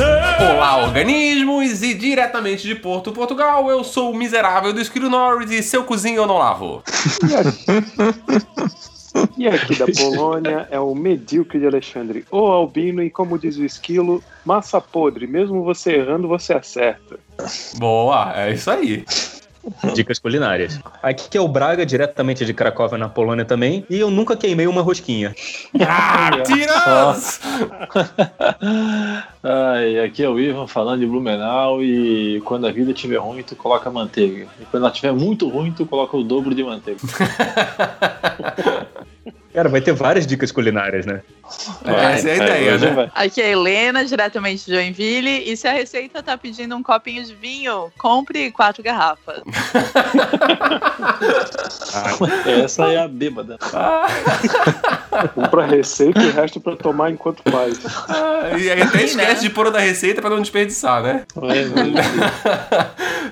Olá, organismos! E diretamente de Porto, Portugal, eu sou o miserável do Esquilo Norris e seu cozinho eu não lavo. E aqui da Polônia é o medíocre de Alexandre, o albino, e como diz o esquilo, massa podre, mesmo você errando, você acerta. Boa, é isso aí. Dicas culinárias. Aqui é o Braga, diretamente de Cracóvia, na Polônia também. E eu nunca queimei uma rosquinha. Ah, tiras! Ai, aqui é o Ivan falando de Blumenau e quando a vida estiver ruim, tu coloca manteiga. E quando ela estiver muito ruim, tu coloca o dobro de manteiga. Cara, vai ter várias dicas culinárias, né? É, essa é a ideia, hoje né? vai. Aqui é a Helena, diretamente de Joinville. E se a receita tá pedindo um copinho de vinho, compre quatro garrafas. Essa é a bêbada. Um pra receita e o resto pra tomar enquanto faz. Ah, E aí até esquece né? de pôr o da receita pra não desperdiçar, né?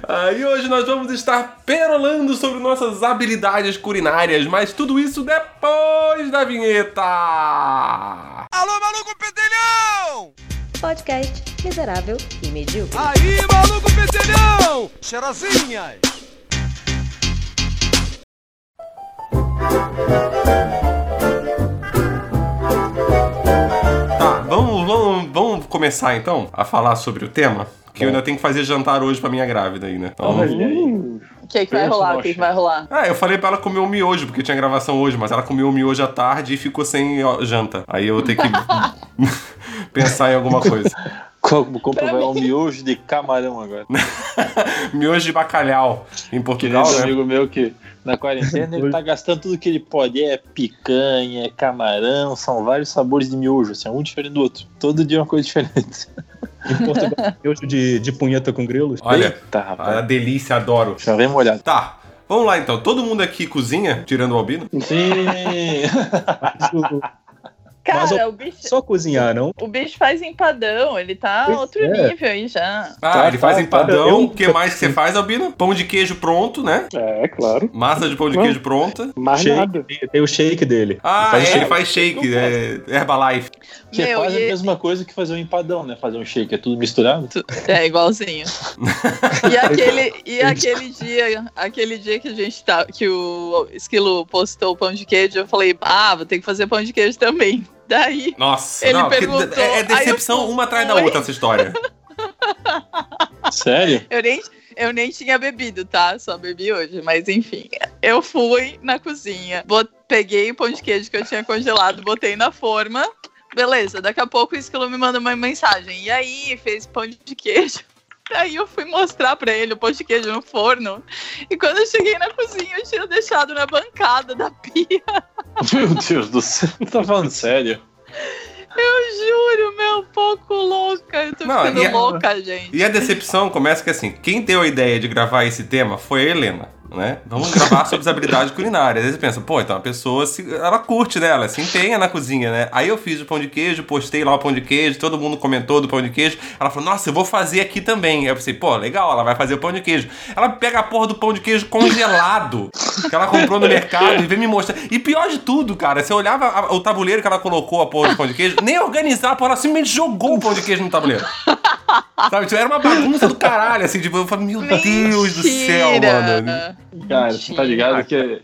Ah, e hoje nós vamos estar perolando sobre nossas habilidades culinárias, mas tudo isso depois da vinheta! Alô, maluco pedelhão! Podcast miserável e medíocre. Aí, maluco pedelhão! Cheirosinhas! Tá, vamos, vamos, vamos começar então a falar sobre o tema? Que eu ainda tenho que fazer jantar hoje pra minha grávida aí, né? Então- Olha aí. O que, que vai rolar? O que, que vai rolar? Ah, eu falei pra ela comer um miojo, porque tinha gravação hoje, mas ela comeu o miojo à tarde e ficou sem janta. Aí eu vou ter que pensar em alguma coisa. Como comprovar um miojo de camarão agora. Miojo de bacalhau em Portugal, né? amigo meu que na quarentena ele tá gastando tudo que ele pode. É picanha, é camarão, são vários sabores de miojo, assim, um diferente do outro. Todo dia uma coisa diferente. Em Portugal, de, de punheta com grilos. Olha, Eita, a delícia, adoro. Já vem molhado. Tá, vamos lá então. Todo mundo aqui cozinha, tirando o Albino? Sim! O- Mas Cara, o bicho, Só cozinhar, não? o bicho faz empadão, ele tá Pois outro é. nível aí já. Ah, Tá, ele faz tá. empadão. O que mais que você faz, Albino? Pão de queijo pronto, né? É, claro. Massa de pão de Não. queijo pronta. Mais nada. Shake, tem, tem o shake dele. Ah, Faz é, shake. ele faz shake, é, Herbalife. Que é Meu, quase e- a mesma coisa que fazer um empadão, né? Fazer um shake, é tudo misturado. É igualzinho. e aquele, e aquele dia, aquele dia que a gente tá, que o Esquilo postou o pão de queijo, eu falei, ah, vou ter que fazer pão de queijo também. Daí, Nossa, Ele não, perguntou, é, é eu decepção fui- uma atrás da outra essa história. Sério? eu nem, eu nem tinha bebido, tá? Só bebi hoje, mas enfim. Eu fui na cozinha, bot- peguei o pão de queijo que eu tinha congelado, botei na forma. Beleza, daqui a pouco o Esquilo me manda uma mensagem. E aí, fez pão de queijo. Daí eu fui mostrar pra ele o pão de queijo no forno. E quando eu cheguei na cozinha, eu tinha deixado na bancada da pia. Meu Deus do céu, tá falando sério? Eu juro, meu, pouco louca. Eu tô Não, ficando a- louca, gente. E a decepção começa que assim, quem deu a ideia de gravar esse tema foi a Helena. Né? Vamos gravar sobre as habilidades culinárias. Aí você pensa, pô, então a pessoa se, ela curte, né? Ela se empenha na cozinha, né? Aí eu fiz o pão de queijo, postei lá o pão de queijo, todo mundo comentou do pão de queijo. Ela falou, nossa, eu vou fazer aqui também. Aí eu pensei, pô, legal, ela vai fazer o pão de queijo. Ela pega a porra do pão de queijo congelado que ela comprou no mercado e vem me mostrar. E pior de tudo, cara, você olhava a- o tabuleiro que ela colocou a porra do pão de queijo, nem organizar, a porra, ela simplesmente jogou o pão de queijo no tabuleiro. Sabe, tipo, era uma bagunça do caralho, assim, tipo, eu falei, meu Deus do céu, Mentira. mano. Cara, você tá ligado que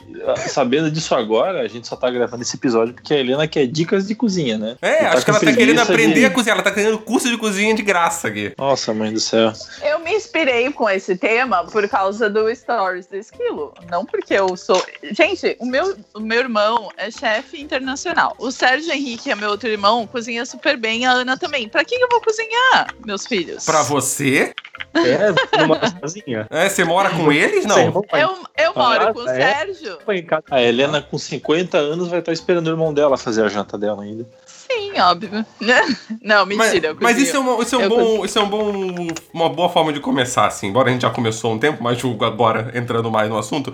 sabendo disso agora, a gente só tá gravando esse episódio porque a Helena quer dicas de cozinha, né? É, E acho que ela tá querendo aprender de- a cozinhar, ela tá querendo curso de cozinha de graça aqui. Nossa, mãe do céu. Eu me inspirei com esse tema por causa do Stories do Esquilo. Não porque eu sou. Gente, o meu, o meu irmão é chefe internacional. O Sérgio Henrique é meu outro irmão, cozinha super bem. A Ana também. Pra que eu vou cozinhar, meus filhos? Pra você, É, numa sozinha. é, você mora com eles? Não. irmão vai- Eu, eu moro Ah, com o é? Sérgio. A Helena, com 50 anos, vai estar esperando o irmão dela fazer a janta dela ainda. Sim, óbvio. Não, Mas, mentira. eu mas cozinho. isso é, uma, isso é um Eu bom, isso é um bom, uma boa forma de começar, assim. Embora a gente já começou há um tempo, mas julgo agora entrando mais no assunto.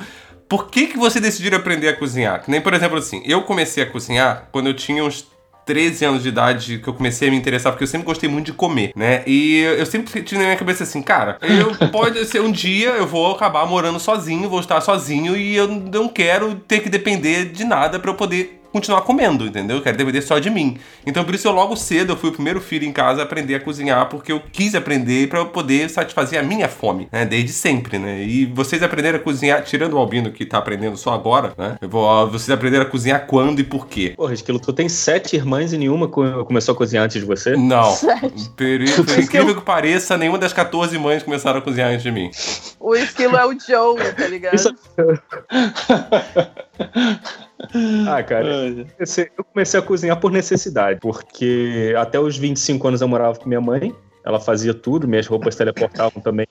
Por que, que você decidiu aprender a cozinhar? Que nem, por exemplo, assim, eu comecei a cozinhar quando eu tinha uns 13 anos de idade que eu comecei a me interessar, porque eu sempre gostei muito de comer, né? E eu sempre tive na minha cabeça assim, cara, eu pode ser um dia eu vou acabar morando sozinho, vou estar sozinho e eu não quero ter que depender de nada pra eu poder continuar comendo, entendeu? Eu quero depender só de mim. Então por isso eu logo cedo eu fui o primeiro filho em casa a aprender a cozinhar, porque eu quis aprender pra eu poder satisfazer a minha fome, né? Desde sempre, né? E vocês aprenderam a cozinhar, tirando o Albino que tá aprendendo só agora, né? Eu vou, vocês aprenderam a cozinhar quando e por quê? Porra, Esquilo, tu tem sete irmãs e nenhuma co- começou a cozinhar antes de você? Não. Sete. Por, por incrível que pareça, nenhuma das 14 mães começaram a cozinhar antes de mim. O esquilo é o Joe, tá ligado? Isso- Ah, cara, eu comecei- a cozinhar por necessidade, porque até os 25 anos eu morava com minha mãe, ela fazia tudo, minhas roupas teleportavam também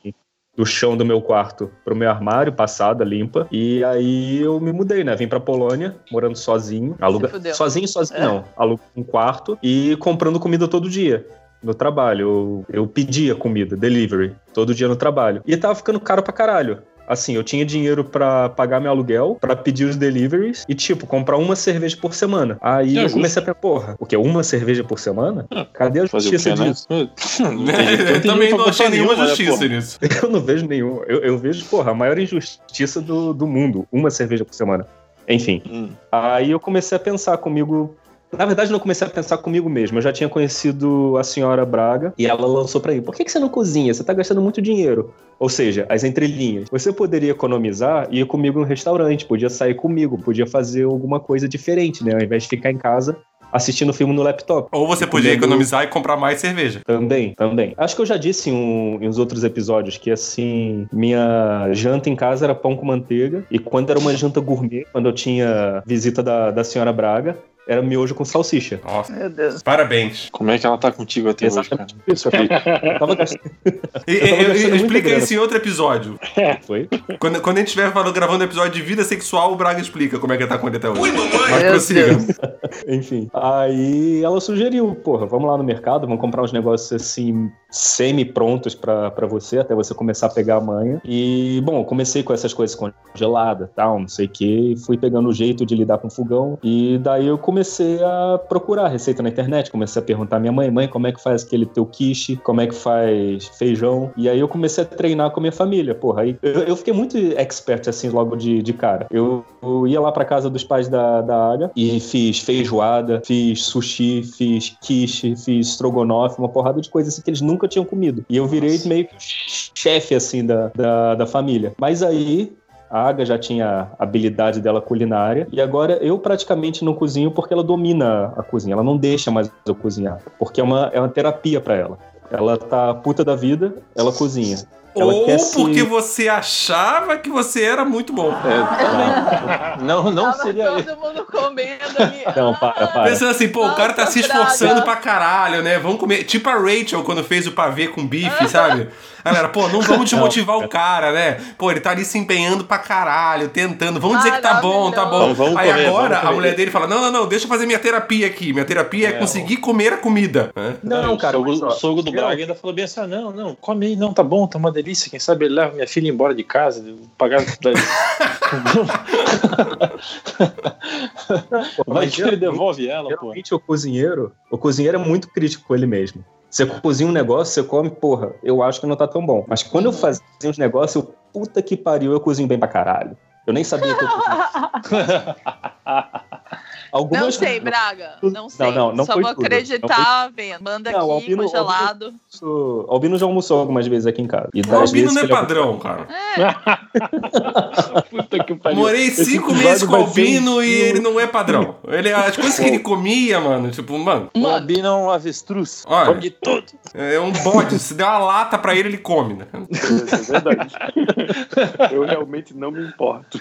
do chão do meu quarto pro meu armário, passada, limpa. E aí eu me mudei, né? Vim pra Polônia, morando sozinho. Aluga... Sozinho, sozinho É. não. Alugo um quarto e comprando comida todo dia. No trabalho, eu, eu pedia comida, delivery, todo dia no trabalho. E tava ficando caro pra caralho. Assim, eu tinha dinheiro pra pagar meu aluguel, pra pedir os deliveries e, tipo, comprar uma cerveja por semana. Aí É eu justo. comecei a pensar, porra, o quê? Uma cerveja por semana? Cadê a Fazer o justiça quê, né? disso? Jeito- eu tem também não achei nenhuma né, justiça nisso. Eu não vejo nenhum. Eu, eu vejo, porra, a maior injustiça do, do mundo. Uma cerveja por semana. Enfim. Hum. Aí eu comecei a pensar comigo. Na verdade, não comecei a pensar comigo mesmo. Eu já tinha conhecido a senhora Braga e ela lançou pra mim: por que, que você não cozinha? Você tá gastando muito dinheiro. Ou seja, as entrelinhas. Você poderia economizar e ir comigo no restaurante, podia sair comigo, podia fazer alguma coisa diferente, né? Ao invés de ficar em casa assistindo filme no laptop. Ou você podia comendo- economizar e comprar mais cerveja. Também, também. Acho que eu já disse em, um- em uns outros episódios que, assim, minha janta em casa era pão com manteiga. E quando era uma janta gourmet, quando eu tinha visita da, da senhora Braga, era miojo com salsicha. Nossa. Meu Deus. Parabéns. Como é que ela tá contigo até hoje, cara? Exatamente isso. Eu tava gastando. E, Eu tava gastando muita explica isso em outro episódio. Foi? Quando, quando a gente estiver falando, gravando episódio de vida sexual, o Braga explica como é que tá com ele até hoje. Mas Meu prossiga. Deus. Enfim. Aí ela sugeriu, porra, vamos lá no mercado, vamos comprar uns negócios assim, semi-prontos pra você, até você começar a pegar a manha. E, bom, comecei com essas coisas congeladas, tal, não sei o que, fui pegando o jeito de lidar com fogão. E daí eu comecei a procurar receita na internet, comecei a perguntar à minha mãe, mãe, como é que faz aquele teu quiche, como é que faz feijão. E aí eu comecei a treinar com a minha família, porra. Aí eu, eu fiquei muito expert, assim, logo de, de cara. Eu, eu ia lá pra casa dos pais da, da Aga e fiz feijoada, fiz sushi, fiz quiche, fiz strogonoff, uma porrada de coisas assim que eles nunca tinham comido. E eu virei meio que chefe, assim, da, da, da família. Mas aí, a Aga já tinha a habilidade dela culinária e agora eu praticamente não cozinho porque ela domina a cozinha. Ela não deixa mais eu cozinhar, porque é uma, é uma terapia pra ela. Ela tá puta da vida, ela cozinha. Ela Ou quer se- porque você achava que você era muito bom. É, não, não Tava seria todo mundo comendo ali. Não, para, para. Pensando assim, pô, o cara tá Nossa, se esforçando Braga. pra caralho, né? Vamos comer. Tipo a Rachel quando fez o pavê com bife, sabe? A Galera, pô, não vamos desmotivar o cara, né? Pô, ele tá ali se empenhando pra caralho, tentando. Vamos dizer que tá bom, tá bom. Vamos- vamos Aí comer, agora vamos a mulher dele fala: não, não, não, deixa eu fazer minha terapia aqui. Minha terapia é, É, conseguir comer a comida. né? Não, cara, o sogro, o sogro do Braga ainda falou bem assim: ah, não, não, come aí, não, tá bom, tá uma delícia. Quem sabe ele leva minha filha embora de casa, pagar. Vai mas que ele devolve ela, pô. O cozinheiro, o cozinheiro é muito crítico com ele mesmo. Você cozinha um negócio, você come, porra, eu acho que não tá tão bom. Mas quando eu fazia uns negócios, eu, puta que pariu, eu cozinho bem pra caralho. Eu nem sabia que eu cozinhava. Algumas Não sei, coisas- Braga. Não sei. Não, não, não Só foi vou tudo. acreditar vendo. Manda Não, aqui, Albino- congelado. Albino, Albino já almoçou algumas vezes aqui em casa. E O Albino vezes não é padrão, cara. Puta que pariu. Morei cinco meses com o Albino e ele não é padrão. Ele, as coisas que ele comia, mano, tipo, mano, O Albino é um avestruz. Olha. Come de tudo. é um bode. Se der uma lata pra ele, ele come, né? É verdade. Eu realmente não me importo.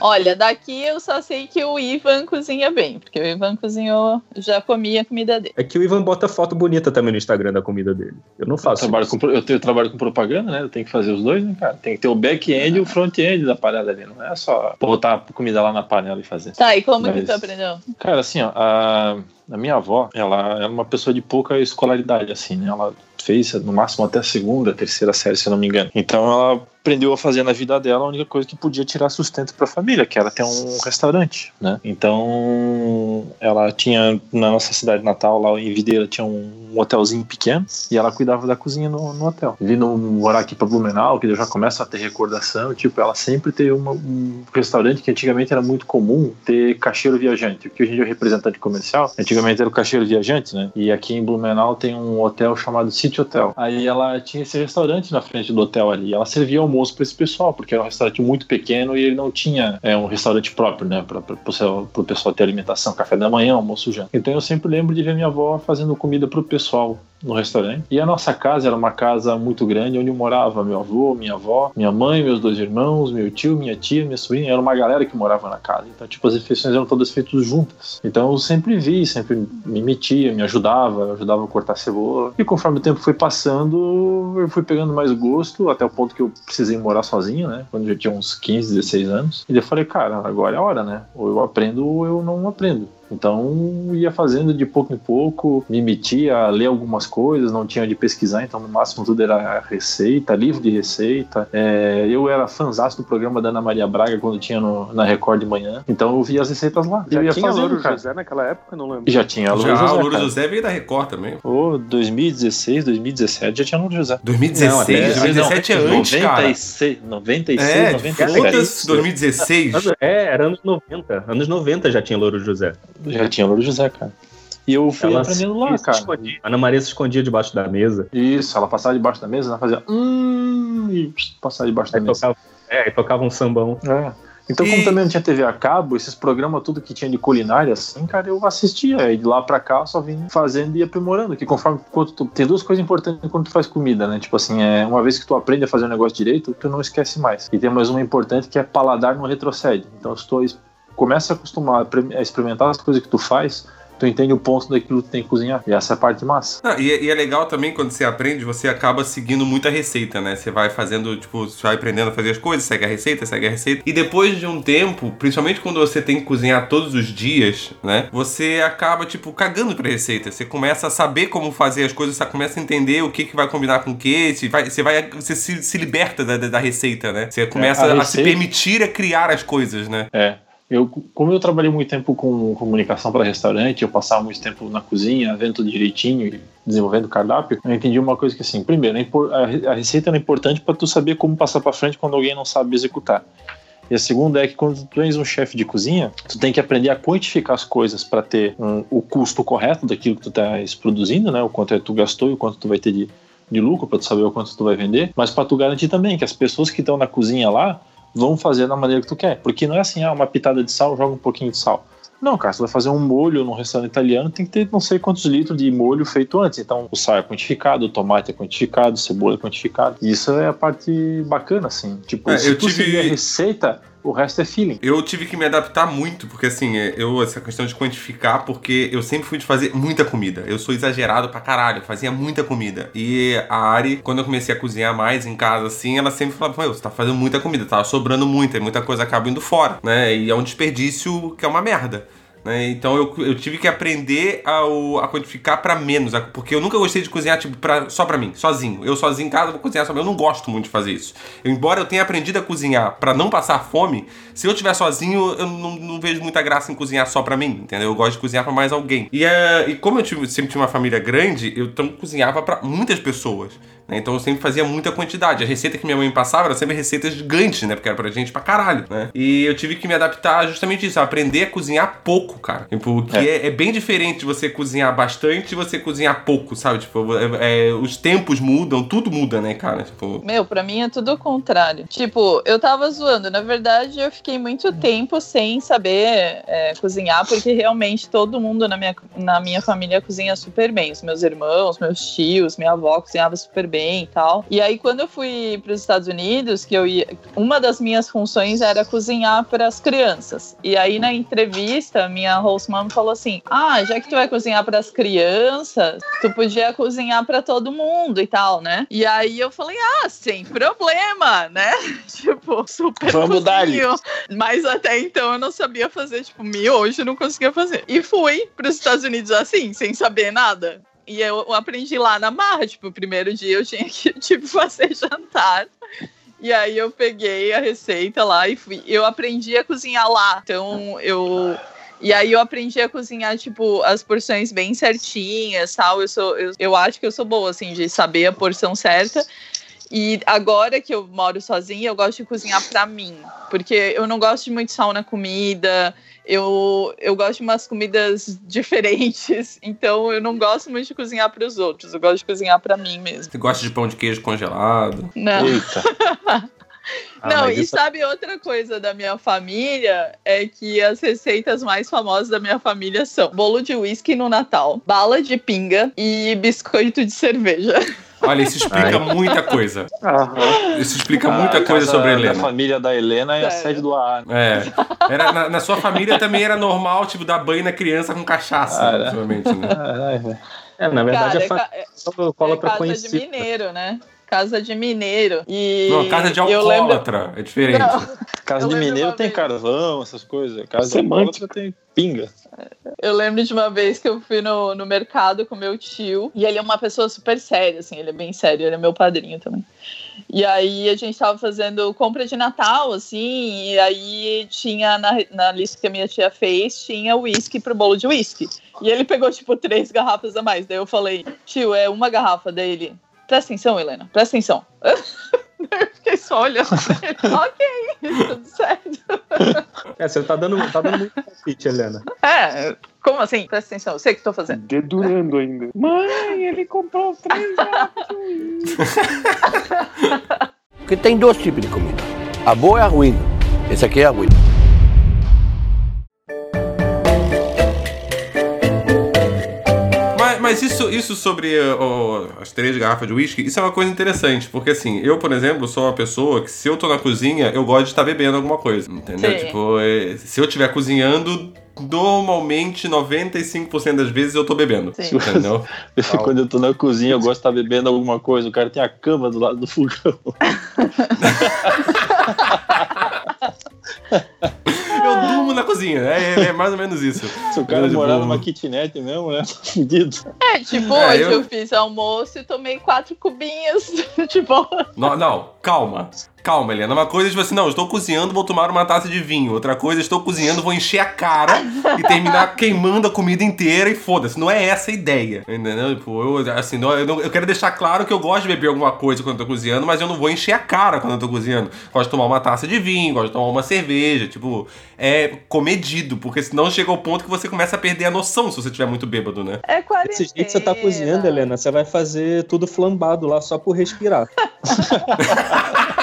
olha, daqui eu só sei que o Ivan cozinha bem, porque o Ivan cozinhou, já comia a comida dele. É que o Ivan bota foto bonita também no Instagram da comida dele. Eu não Eu faço. trabalho isso. com, eu, tenho- eu trabalho com propaganda, né? Eu tenho que fazer os dois, né, cara? Tem que ter o back-end e o front-end da parada ali. Não é só botar a comida lá na panela e fazer. Tá, e como que Mas- tu aprendeu? Cara, assim, ó, a, a minha avó, ela era uma pessoa de pouca escolaridade, assim, né? Ela fez no máximo até a segunda, terceira série, se eu não me engano. Então ela aprendeu a fazer na vida dela a única coisa que podia tirar sustento para a família, que era ter um restaurante, né? Então ela tinha na nossa cidade natal, lá em Videira, tinha um hotelzinho pequeno e ela cuidava da cozinha no, no hotel. Vindo morar aqui para Blumenau, que eu já começo a ter recordação, tipo, ela sempre teve uma- um restaurante que antigamente era muito comum ter caixeiro viajante, o que hoje em dia é representante comercial, antigamente era o caixeiro viajante, né? E aqui em Blumenau tem um hotel chamado City Hotel. Aí ela tinha esse restaurante na frente do hotel ali, ela servia almoço para esse pessoal, porque era um restaurante muito pequeno e ele não tinha é, um restaurante próprio, né, para o pessoal ter alimentação, café da manhã, almoço, janta. Então eu sempre lembro de ver minha avó fazendo comida pro pessoal no restaurante. E a nossa casa era uma casa muito grande, onde morava meu avô, minha avó, minha mãe, meus dois irmãos, meu tio, minha tia, minha sobrinha. Era uma galera que morava na casa. Então, tipo, as refeições eram todas feitas juntas. Então eu sempre vi, sempre me metia, me ajudava, ajudava a cortar cebola. E conforme o tempo foi passando, eu fui pegando mais gosto, até o ponto que eu precisei morar sozinho, né? Quando eu tinha uns 15, 16 anos. E eu falei, cara, agora é a hora, né? Ou eu aprendo ou eu não aprendo. Então ia fazendo de pouco em pouco, me metia a ler algumas coisas, não tinha de pesquisar, então no máximo tudo era receita, livro de receita. É, eu era fãzaço do programa da Ana Maria Braga quando tinha no- na Record de manhã, então eu via as receitas lá. Já eu ia tinha fazendo, Louro cara. José naquela época? Não lembro. Já tinha a Louro Já, José. o Louro. José veio da Record também. Ô, 2016, 2017 já tinha Louro José. 2016, Não, até- 2017 é não, antes, cara. 96, 96, É, 96. foda-se, 2016. É, era anos 90. Anos 90 já tinha Louro José. Já tinha Louro José, cara. E eu fui Ela aprendendo lá, se cara. escondia. Ana Maria se escondia debaixo da mesa. Isso, ela passava debaixo da mesa, ela fazia hum, e passava debaixo da Aí mesa. tocava, é, aí tocava um sambão. É. Então, como E- também não tinha TV a cabo, esses programas tudo que tinha de culinária, assim, cara, eu assistia. E de lá pra cá eu só vim fazendo e aprimorando. Que conforme tu, tem duas coisas importantes quando tu faz comida, né? Tipo assim, é, uma vez que tu aprende a fazer um negócio direito, tu não esquece mais. E tem mais uma importante que é paladar não retrocede. Então, se tu es- começa a acostumar a experimentar as coisas que tu faz, tu entende o ponto daquilo que tu tem que cozinhar. E essa é a parte massa. Não, e, é- e é legal também quando você aprende, você acaba seguindo muita receita, né? Você vai fazendo, tipo, você vai aprendendo a fazer as coisas, segue a receita, segue a receita. E depois de um tempo, principalmente quando você tem que cozinhar todos os dias, né? Você acaba, tipo, cagando pra receita. Você começa a saber como fazer as coisas, você começa a entender o que, que vai combinar com o que, você vai, você, vai, você se, se liberta da, da, receita, né? Você começa a a, se permitir a criar as coisas, né? É. Eu, como eu trabalhei muito tempo com comunicação para restaurante, eu passava muito tempo na cozinha, vendo direitinho e desenvolvendo cardápio, eu entendi uma coisa que assim, primeiro, é a re- a receita é importante para tu saber como passar para frente quando alguém não sabe executar. E a segunda é que quando tu és um chefe de cozinha, tu tem que aprender a quantificar as coisas para ter um, o custo correto daquilo que tu estás produzindo, né? O quanto é tu gastou e o quanto tu vai ter de, de lucro para tu saber o quanto tu vai vender, mas para tu garantir também que as pessoas que estão na cozinha lá vão fazer da maneira que tu quer. Porque não é assim, ah, uma pitada de sal, joga um pouquinho de sal. Não, cara, você vai fazer um molho num restaurante italiano, tem que ter não sei quantos litros de molho feito antes. Então, o sal é quantificado, o tomate é quantificado, a cebola é quantificado. E isso é a parte bacana, assim. Tipo, É, se eu tu tive- seguir a receita, o resto é feeling. Eu tive que me adaptar muito, porque assim, eu, essa questão de quantificar, porque eu sempre fui de fazer muita comida. Eu sou exagerado pra caralho, fazia muita comida. E a Ari, quando eu comecei a cozinhar mais em casa, assim, ela sempre falava, você tá fazendo muita comida, tava sobrando muita, e muita coisa acaba indo fora, né? E é um desperdício que é uma merda. Né? Então eu, eu tive que aprender a, a quantificar pra menos, porque eu nunca gostei de cozinhar tipo pra, só pra mim, sozinho. Eu sozinho em casa vou cozinhar só mim. Eu não gosto muito de fazer isso. Eu, embora eu tenha aprendido a cozinhar pra não passar fome, se eu estiver sozinho, eu não, não vejo muita graça em cozinhar só pra mim, entendeu? Eu gosto de cozinhar pra mais alguém. E, eh, e como eu tive- sempre tinha uma família grande, eu então cozinhava pra muitas pessoas. Né? Então eu sempre fazia muita quantidade. A receita que minha mãe passava era sempre receitas gigantes, né? Porque era pra gente pra caralho, né? E eu tive que me adaptar justamente isso, aprender a cozinhar pouco, cara. Tipo, que é. é bem diferente de você cozinhar bastante e você cozinhar pouco, sabe? Tipo, é- é, os tempos mudam, tudo muda, né, cara? Tipo, Meu, pra mim é tudo o contrário. Tipo, eu tava zoando. Na verdade, eu fiquei muito tempo sem saber é, cozinhar, porque realmente todo mundo na minha, na minha família cozinha super bem. Os meus irmãos, meus tios, minha avó cozinhava super bem e tal. E aí, quando eu fui pros Estados Unidos, que eu ia. Uma das minhas funções era cozinhar para as crianças. E aí, na entrevista, minha host mom falou assim: Ah, já que tu vai cozinhar para as crianças, tu podia cozinhar para todo mundo e tal, né? E aí eu falei: Ah, sem problema, né? tipo, super Vamos cozinho. Mas até então eu não sabia fazer, tipo, miojo, não conseguia fazer. E fui para os Estados Unidos assim, sem saber nada. E eu aprendi lá na marra, tipo, o primeiro dia eu tinha que, tipo, fazer jantar. E aí eu peguei a receita lá e fui. Eu aprendi a cozinhar lá. Então eu. E aí eu aprendi a cozinhar, tipo, as porções bem certinhas, tal. Eu sou. Eu, eu acho que eu sou boa, assim, de saber a porção certa. E agora que eu moro sozinha, eu gosto de cozinhar pra mim. Porque eu não gosto de muito sal na comida. Eu, eu gosto de umas comidas diferentes. Então eu não gosto muito de cozinhar para os outros. Eu gosto de cozinhar pra mim mesmo. Você gosta de pão de queijo congelado? Não. Eita. Ah, Não, e isso- sabe outra coisa da minha família? É que as receitas mais famosas da minha família são bolo de uísque no Natal, bala de pinga e biscoito de cerveja. Olha, isso explica muita coisa. Aham. Isso explica A muita coisa sobre a Helena. família da Helena é a Sério? sede do AA. né? É. Era, na, na sua família também era normal, tipo, dar banho na criança com cachaça, Ah, é? né? Caralho. É, na verdade, Cara, a é, ca- é- cola é pra casa conhecer. de mineiro, né? Casa de mineiro. E Não, casa de eu lembro- alcoólatra, é diferente. Não, Casa de mineiro tem vez. carvão, essas coisas. Casa de Semântica. alcoólatra tem pinga. Eu lembro de uma vez que eu fui no, no mercado com meu tio, e ele é uma pessoa super séria, assim, ele é bem sério, ele é meu padrinho também. E aí a gente tava fazendo compra de Natal, assim, e aí tinha na, na lista que a minha tia fez, tinha uísque pro bolo de uísque. E ele pegou, tipo, três garrafas a mais. Daí eu falei, tio, é uma garrafa dele. Presta atenção, Helena, presta atenção. Eu fiquei só olhando. Ok, tudo certo. É, você tá dando, tá dando muito palpite, Helena. É, como assim? Presta atenção, eu sei o que tô fazendo. Dedurando ainda. Mãe, ele comprou três. Porque tem dois tipos de comida. A boa é a ruim. Essa aqui é a ruim. Mas, isso, isso sobre ó, as três garrafas de uísque, isso é uma coisa interessante, porque assim, eu, por exemplo, sou uma pessoa que se eu tô na cozinha, eu gosto de estar bebendo alguma coisa, entendeu? Sim. Tipo, é, se eu estiver cozinhando, normalmente 95% das vezes eu tô bebendo, Sim. entendeu? Quando eu tô na cozinha, eu gosto de estar bebendo alguma coisa. O cara tem a cama do lado do fogão. Durmo na cozinha, é, é mais ou menos isso. Se o cara morar numa kitnet mesmo, né? Fudido. É, tipo, É, hoje eu- eu... fiz almoço e tomei quatro cubinhos. tipo, Não, não, calma. Calma, Helena. Uma coisa é tipo assim, não, estou cozinhando, vou tomar uma taça de vinho. Outra coisa, estou cozinhando, vou encher a cara e terminar queimando a comida inteira e foda-se. Não é essa a ideia. Entendeu? Tipo, eu, assim, não, eu, não- eu quero deixar claro que eu gosto de beber alguma coisa quando eu tô cozinhando, mas eu não vou encher a cara quando eu tô cozinhando. Gosto de tomar uma taça de vinho, gosto de tomar uma cerveja. Tipo, é comedido, porque senão chega ao ponto que você começa a perder a noção se você estiver muito bêbado, né? é quarentena. Desse jeito que você tá cozinhando, Helena, você vai fazer tudo flambado lá só por respirar.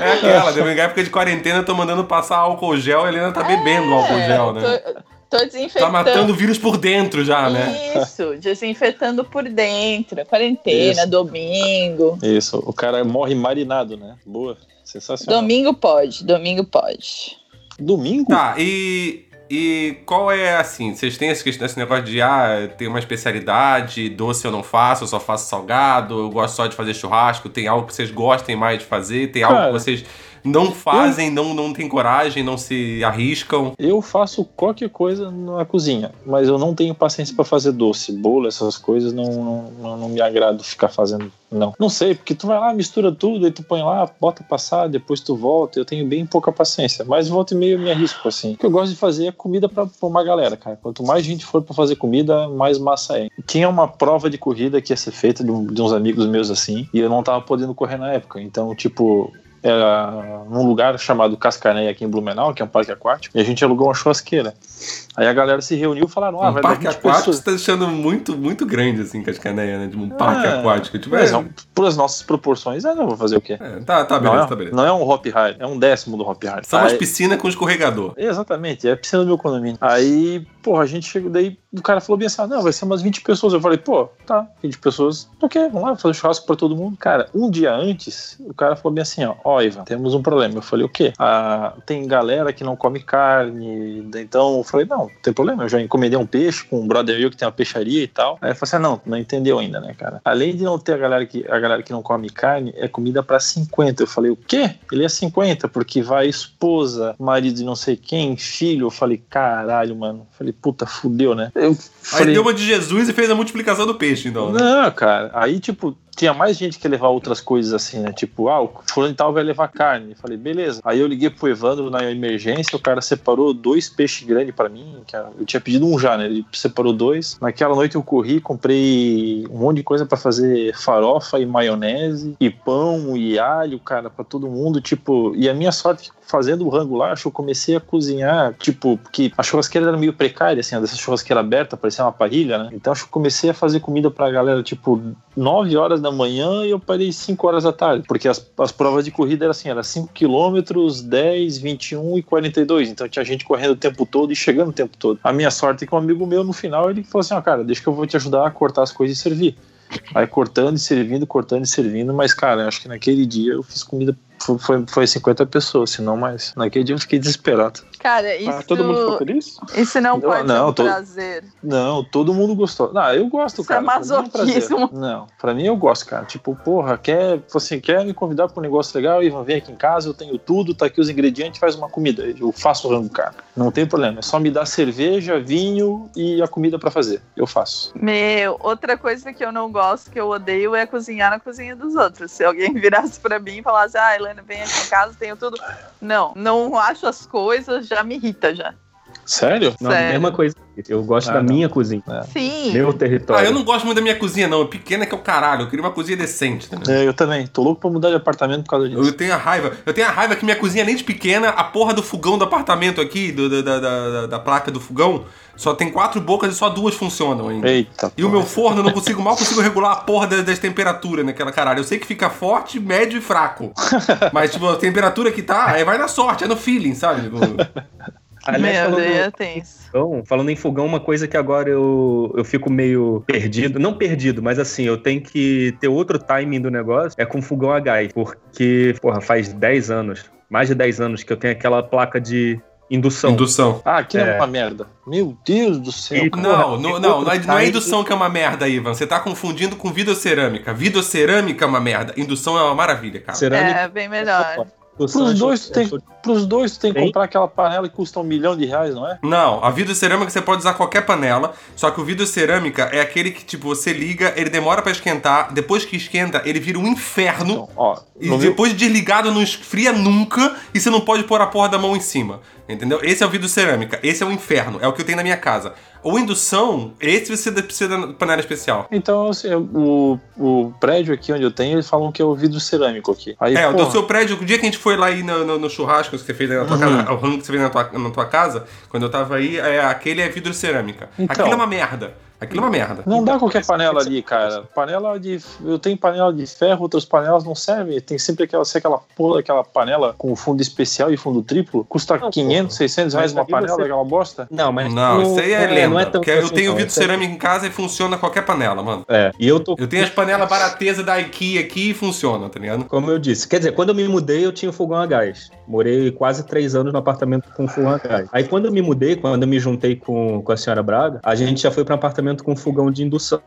É aquela, deu uma época de quarentena, eu tô mandando passar álcool gel, a Helena tá bebendo álcool gel, né? É, Tô, tô desinfetando. Tá matando vírus por dentro já, né? Isso, desinfetando por dentro. Quarentena, Isso. domingo. Isso, o cara morre marinado, né? Boa. Sensacional. Domingo pode, domingo pode. Domingo? Tá, e. E qual é assim? Vocês têm esse, esse negócio de ah, tem uma especialidade, doce eu não faço, eu só faço salgado, eu gosto só de fazer churrasco, tem algo que vocês gostem mais de fazer, tem algo Cara, que vocês não fazem, não, não têm coragem, não se arriscam. Eu faço qualquer coisa na cozinha, mas eu não tenho paciência pra fazer doce, bolo, essas coisas, não, não, não, não me agrado ficar fazendo, não. Não sei, porque tu vai lá, mistura tudo, aí tu põe lá, bota passar, depois tu volta, eu tenho bem pouca paciência, mas volta e meio eu me arrisco, assim. O que eu gosto de fazer é comida pra, pra uma galera, cara. Quanto mais gente for pra fazer comida, mais massa é. Tinha uma prova de corrida que ia ser feita de, de uns amigos meus, assim, e eu não tava podendo correr na época, então, tipo, era num lugar chamado Cascanéia aqui em Blumenau, que é um parque aquático, e a gente alugou uma churrasqueira. Aí a galera se reuniu e falaram: ah, um vai parque dar 20 aquático pessoas. você tá deixando muito, muito grande, assim, Cascaneia, né? De um parque É, aquático. Tipo, Mas, é, não, por as nossas proporções, ah, não vou fazer o quê? é, tá, tá, não, beleza, é, tá, beleza. não é um hop hard, é um décimo do hop hard. São umas Aí- piscinas com escorregador. Exatamente, é a piscina do meu condomínio. Aí, porra, a gente chegou daí, o cara falou bem assim: ah, não, vai ser umas 20 pessoas. Eu falei, pô, tá, 20 pessoas, ok, vamos lá, fazer churrasco pra todo mundo. Cara, um dia antes, o cara falou bem assim: ó, ó, Ivan, temos um problema. Eu falei, o quê? Ah, tem galera que não come carne, então eu falei, não, não tem problema, eu já encomendei um peixe com um brother meu que tem uma peixaria e tal. Aí ele falou assim: ah, não, não entendeu ainda, né, cara? Além de não ter a galera que, a galera que não come carne, é comida pra 50. Eu falei, o quê? Ele é 50, porque vai esposa, marido de não sei quem, filho. Eu falei, caralho, mano. Eu falei, puta, fudeu, né? Eu Aí falei, deu uma de Jesus e fez a multiplicação do peixe, então. né? não, cara. Aí, tipo, tinha mais gente que levar outras coisas assim, né? Tipo, ah, o fulano tal vai levar carne. Falei, beleza. Aí eu liguei pro Evandro na emergência, o cara separou dois peixes grandes pra mim. que Eu tinha pedido um já, né? Ele separou dois. Naquela noite eu corri, comprei um monte de coisa pra fazer farofa e maionese, e pão e alho, cara, pra todo mundo. Tipo, e a minha sorte é que fazendo o rango lá, acho que eu comecei a cozinhar, tipo, porque a churrasqueira era meio precária, assim, dessa churrasqueira aberta, parecia uma parrilha, né? Então acho eu comecei a fazer comida pra galera, tipo, 9 horas da manhã e eu parei 5 horas da tarde, porque as, as provas de corrida eram assim, era 5 quilômetros, 10, 21 e 42, então tinha gente correndo o tempo todo e chegando o tempo todo. A minha sorte é que um amigo meu, no final, ele falou assim, ó, cara, deixa que eu vou te ajudar a cortar as coisas e servir. Aí cortando e servindo, cortando e servindo, mas, cara, acho que naquele dia eu fiz comida. Foi, foi, foi 50 pessoas, se não mais. Naquele dia eu fiquei desesperado. Cara, isso, Ah, todo mundo ficou feliz? isso não Não, pode não, ser um tô- prazer. Não, todo mundo gostou. Não, eu gosto, Isso é cara. Pra mim um prazer. masoquismo. Não, pra mim eu gosto, cara. Tipo, porra, quer, você quer me convidar pra um negócio legal? Ivan, vem aqui em casa, eu tenho tudo, tá aqui os ingredientes, faz uma comida. Eu faço o rango, cara. Não tem problema. É só me dar cerveja, vinho e a comida pra fazer. Eu faço. Meu, outra coisa que eu não gosto, que eu odeio, é cozinhar na cozinha dos outros. Se alguém virasse pra mim e falasse, ah, Helena, vem aqui em casa, tenho tudo. Não, não acho as coisas, já me irrita já. Sério? Não, Sério. mesma coisa. Eu gosto Ah, da não. minha cozinha. Sim. Meu território. Ah, eu não gosto muito da minha cozinha, não. Pequena que é o caralho. Eu queria uma cozinha decente, entendeu? É, eu também. Tô louco pra mudar de apartamento por causa disso. Eu tenho a raiva. Eu tenho a raiva que minha cozinha, além de pequena, a porra do fogão do apartamento aqui, do- da, da, da, da placa do fogão, só tem quatro bocas e só duas funcionam ainda. Eita. E o meu forno eu não consigo, mal consigo regular a porra das, das temperaturas naquela caralho. Eu sei que fica forte, médio e fraco. Mas, tipo, a temperatura que tá, aí vai na sorte, é no feeling, sabe? Tipo, Aliás, Meu falando, Deus, é tenso. fogão, falando em fogão, uma coisa que agora eu, eu fico meio perdido. Não perdido, mas assim, eu tenho que ter outro timing do negócio. É com fogão a gás. Porque, porra, faz 10 anos, mais de 10 anos que eu tenho aquela placa de indução. indução. Ah, aquilo é. É. uma merda. Meu Deus do céu. E-. Não, não, não, não é, não é indução que é uma merda, Ivan. Você tá confundindo com videocerâmica. Videocerâmica é uma merda. Indução é uma maravilha, cara. Cerâmica. É, bem melhor. Pros eu dois, sou- tu tem, sou- pros dois tu tem que comprar aquela panela que custa um milhão de reais, não é? Não, a videocerâmica você pode usar qualquer panela, só que o videocerâmica é aquele que, tipo, você liga, ele demora pra esquentar, depois que esquenta, ele vira um inferno. Então, ó, E depois de desligado não esfria nunca e você não pode pôr a porra da mão em cima. Entendeu? Esse é o vidro cerâmica. Esse é o inferno. É o que eu tenho na minha casa. Ou indução, esse você precisa da panela especial. Então, assim, o, o prédio aqui onde eu tenho, eles falam que é o vidro cerâmico aqui. Aí, é, o porra, do seu prédio, o dia que a gente foi lá aí no, no- no churrasco que você fez na tua Uhum. casa, o rango que você fez na tua, na tua casa, quando eu tava aí, é, aquele é vidro cerâmica. Então. Aquilo é uma merda. Aquilo é uma merda. Não dá qualquer panela ali, cara. Panela de. Eu tenho panela de ferro, outras panelas não servem. Tem sempre aquela, se aquela porra, aquela panela com fundo especial e fundo triplo. Custa Não, 500, 600 reais uma panela, você- aquela bosta. Não, mas. Não, isso aí é, lenda. Não é tão porque eu assim, tenho vidro é- cerâmico em casa e funciona qualquer panela, mano. É, e eu tô. Eu tenho as panelas barateza da IKEA aqui e funciona, tá ligado? Como eu disse, quer dizer, quando eu me mudei, eu tinha fogão a gás. Morei quase três anos no apartamento com fogão a gás. Aí quando eu me mudei, quando eu me juntei com, com a senhora Braga, a gente já foi para um apartamento com fogão de indução.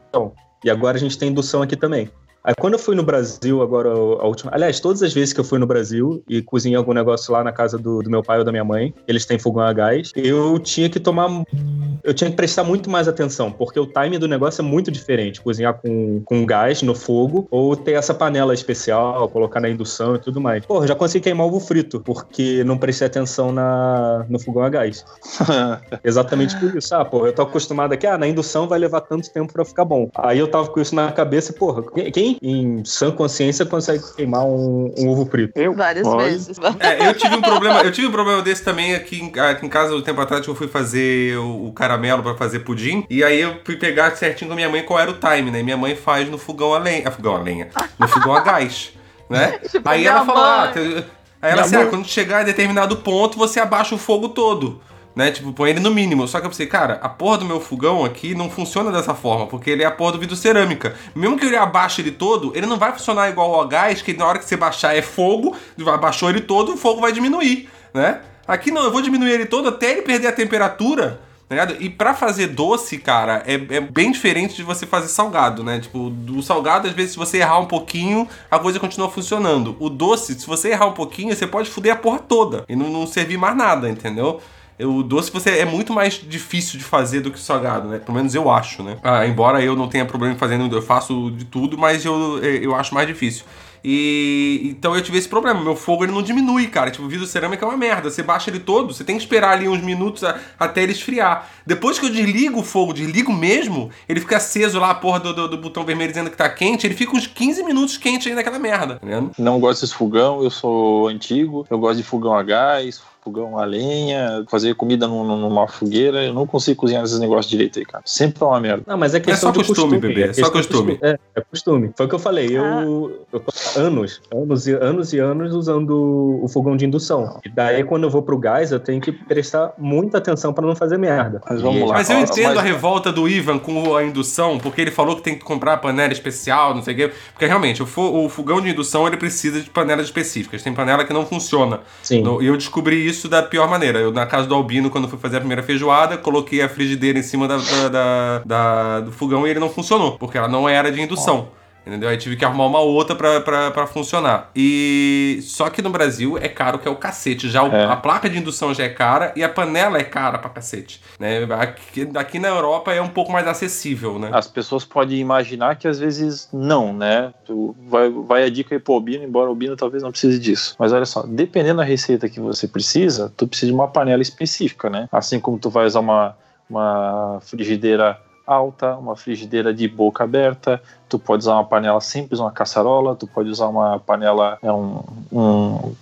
E agora a gente tem indução aqui também. Aí quando eu fui no Brasil, agora a última. Aliás, todas as vezes que eu fui no Brasil e cozinhei algum negócio lá na casa do, do meu pai ou da minha mãe, eles têm fogão a gás, eu tinha que tomar. Eu tinha que prestar muito mais atenção, porque o time do negócio é muito diferente. Cozinhar com, com gás no fogo ou ter essa panela especial, colocar na indução e tudo mais. Porra, eu já consegui queimar ovo frito, porque não prestei atenção na, no fogão a gás. Exatamente por isso. Ah, porra, eu tô acostumado aqui, ah, na indução vai levar tanto tempo pra ficar bom. Aí eu tava com isso na cabeça e, porra, quem- em sã consciência, consegue queimar um, um ovo frito? Eu? Várias Olha. vezes. É, eu tive um problema, eu tive um problema desse também aqui em, aqui em casa um tempo atrás que eu fui fazer o, o caramelo pra fazer pudim. E aí eu fui pegar certinho com a minha mãe qual era o time, né? E minha mãe faz no fogão a lenha. Ah, fogão a lenha. No fogão a gás. Né? Tipo, aí ela falou, ah, aí ela assim, ah, quando chegar a determinado ponto, você abaixa o fogo todo. Né? Tipo, põe ele no mínimo. Só que eu pensei, cara, a porra do meu fogão aqui não funciona dessa forma, porque ele é a porra do vidro cerâmica. Mesmo que ele abaixe ele todo, ele não vai funcionar igual ao gás, que na hora que você baixar é fogo, abaixou ele todo, o fogo vai diminuir, né? Aqui não, eu vou diminuir ele todo até ele perder a temperatura. Tá ligado? E pra fazer doce, cara, é, é bem diferente de você fazer salgado, né? Tipo, do salgado, às vezes, se você errar um pouquinho, a coisa continua funcionando. O doce, se você errar um pouquinho, você pode foder a porra toda e não, não servir mais nada, entendeu? O doce você é muito mais difícil de fazer do que o salgado, né? Pelo menos eu acho, né? Ah, embora eu não tenha problema em fazendo, eu faço de tudo, mas eu, eu acho mais difícil. E então eu tive esse problema. Meu fogo ele não diminui, cara. Tipo, o vidro cerâmico é uma merda. Você baixa ele todo, você tem que esperar ali uns minutos a- até ele esfriar. Depois que eu desligo o fogo, desligo mesmo, ele fica aceso lá, a porra do, do- do botão vermelho dizendo que tá quente, ele fica uns 15 minutos quente aí naquela merda, tá? Não gosto desse fogão, eu sou antigo, eu gosto de fogão a gás, fogão a lenha, fazer comida num- num- numa fogueira, eu não consigo cozinhar esses negócios direito aí, cara. Sempre é uma merda. Não, mas é questão só de costume, bebê, é só questão de costume. É, é costume. Foi o que eu falei. Eu, eu tô há anos, anos e anos e anos usando o fogão de indução. E daí, quando eu vou pro gás, eu tenho que prestar muita atenção pra não fazer merda. Mas vamos lá. Mas eu entendo mas- a revolta do Ivan com a indução, porque ele falou que tem que comprar panela especial, não sei o quê. Porque realmente, o, fo- o fogão de indução ele precisa de panelas específicas. Tem panela que não funciona. Sim. E eu descobri isso da pior maneira. Eu, na casa do Albino, quando fui fazer a primeira feijoada, coloquei a frigideira em cima da, da- da- da- do fogão e ele não funcionou, porque ela não era de indução. Entendeu? Aí tive que arrumar uma outra pra, pra, pra funcionar. E só que no Brasil é caro que é o cacete. Já o- É. a placa de indução já é cara e a panela é cara pra cacete. Né? Aqui, aqui na Europa é um pouco mais acessível, né? As pessoas podem imaginar que às vezes não, né? Tu vai, vai a dica aí pro Albino, embora o Albino talvez não precise disso. Mas olha só, dependendo da receita que você precisa, tu precisa de uma panela específica, né? Assim como tu vai usar uma, uma frigideira alta, uma frigideira de boca aberta, tu pode usar uma panela simples, uma caçarola, tu pode usar uma panela, é um, um